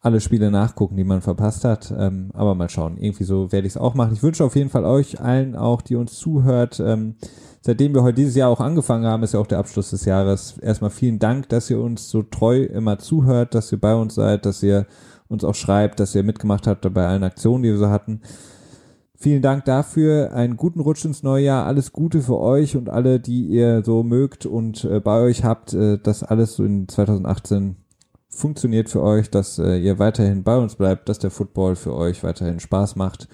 alle Spiele nachgucken, die man verpasst hat. Ähm, aber mal schauen. Irgendwie so werde ich es auch machen. Ich wünsche auf jeden Fall euch allen auch, die uns zuhört, ähm, seitdem wir heute dieses Jahr auch angefangen haben, ist ja auch der Abschluss des Jahres. Erstmal vielen Dank, dass ihr uns so treu immer zuhört, dass ihr bei uns seid, dass ihr uns auch schreibt, dass ihr mitgemacht habt bei allen Aktionen, die wir so hatten. Vielen Dank dafür. Einen guten Rutsch ins neue Jahr. Alles Gute für euch und alle, die ihr so mögt und äh, bei euch habt, äh, dass alles so in 2018 funktioniert für euch, dass äh, ihr weiterhin bei uns bleibt, dass der Football für euch weiterhin Spaß macht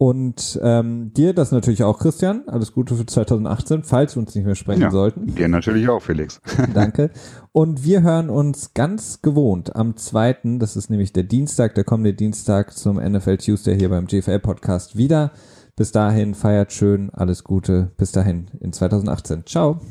und ähm, dir das natürlich auch, Christian. Alles Gute für 2018, falls wir uns nicht mehr sprechen ja, sollten. Dir natürlich auch, Felix. Danke. Und wir hören uns ganz gewohnt am zweiten, das ist nämlich der Dienstag, der kommende Dienstag zum NFL Tuesday hier beim GFL Podcast wieder. Bis dahin feiert schön, alles Gute. Bis dahin in 2018. Ciao.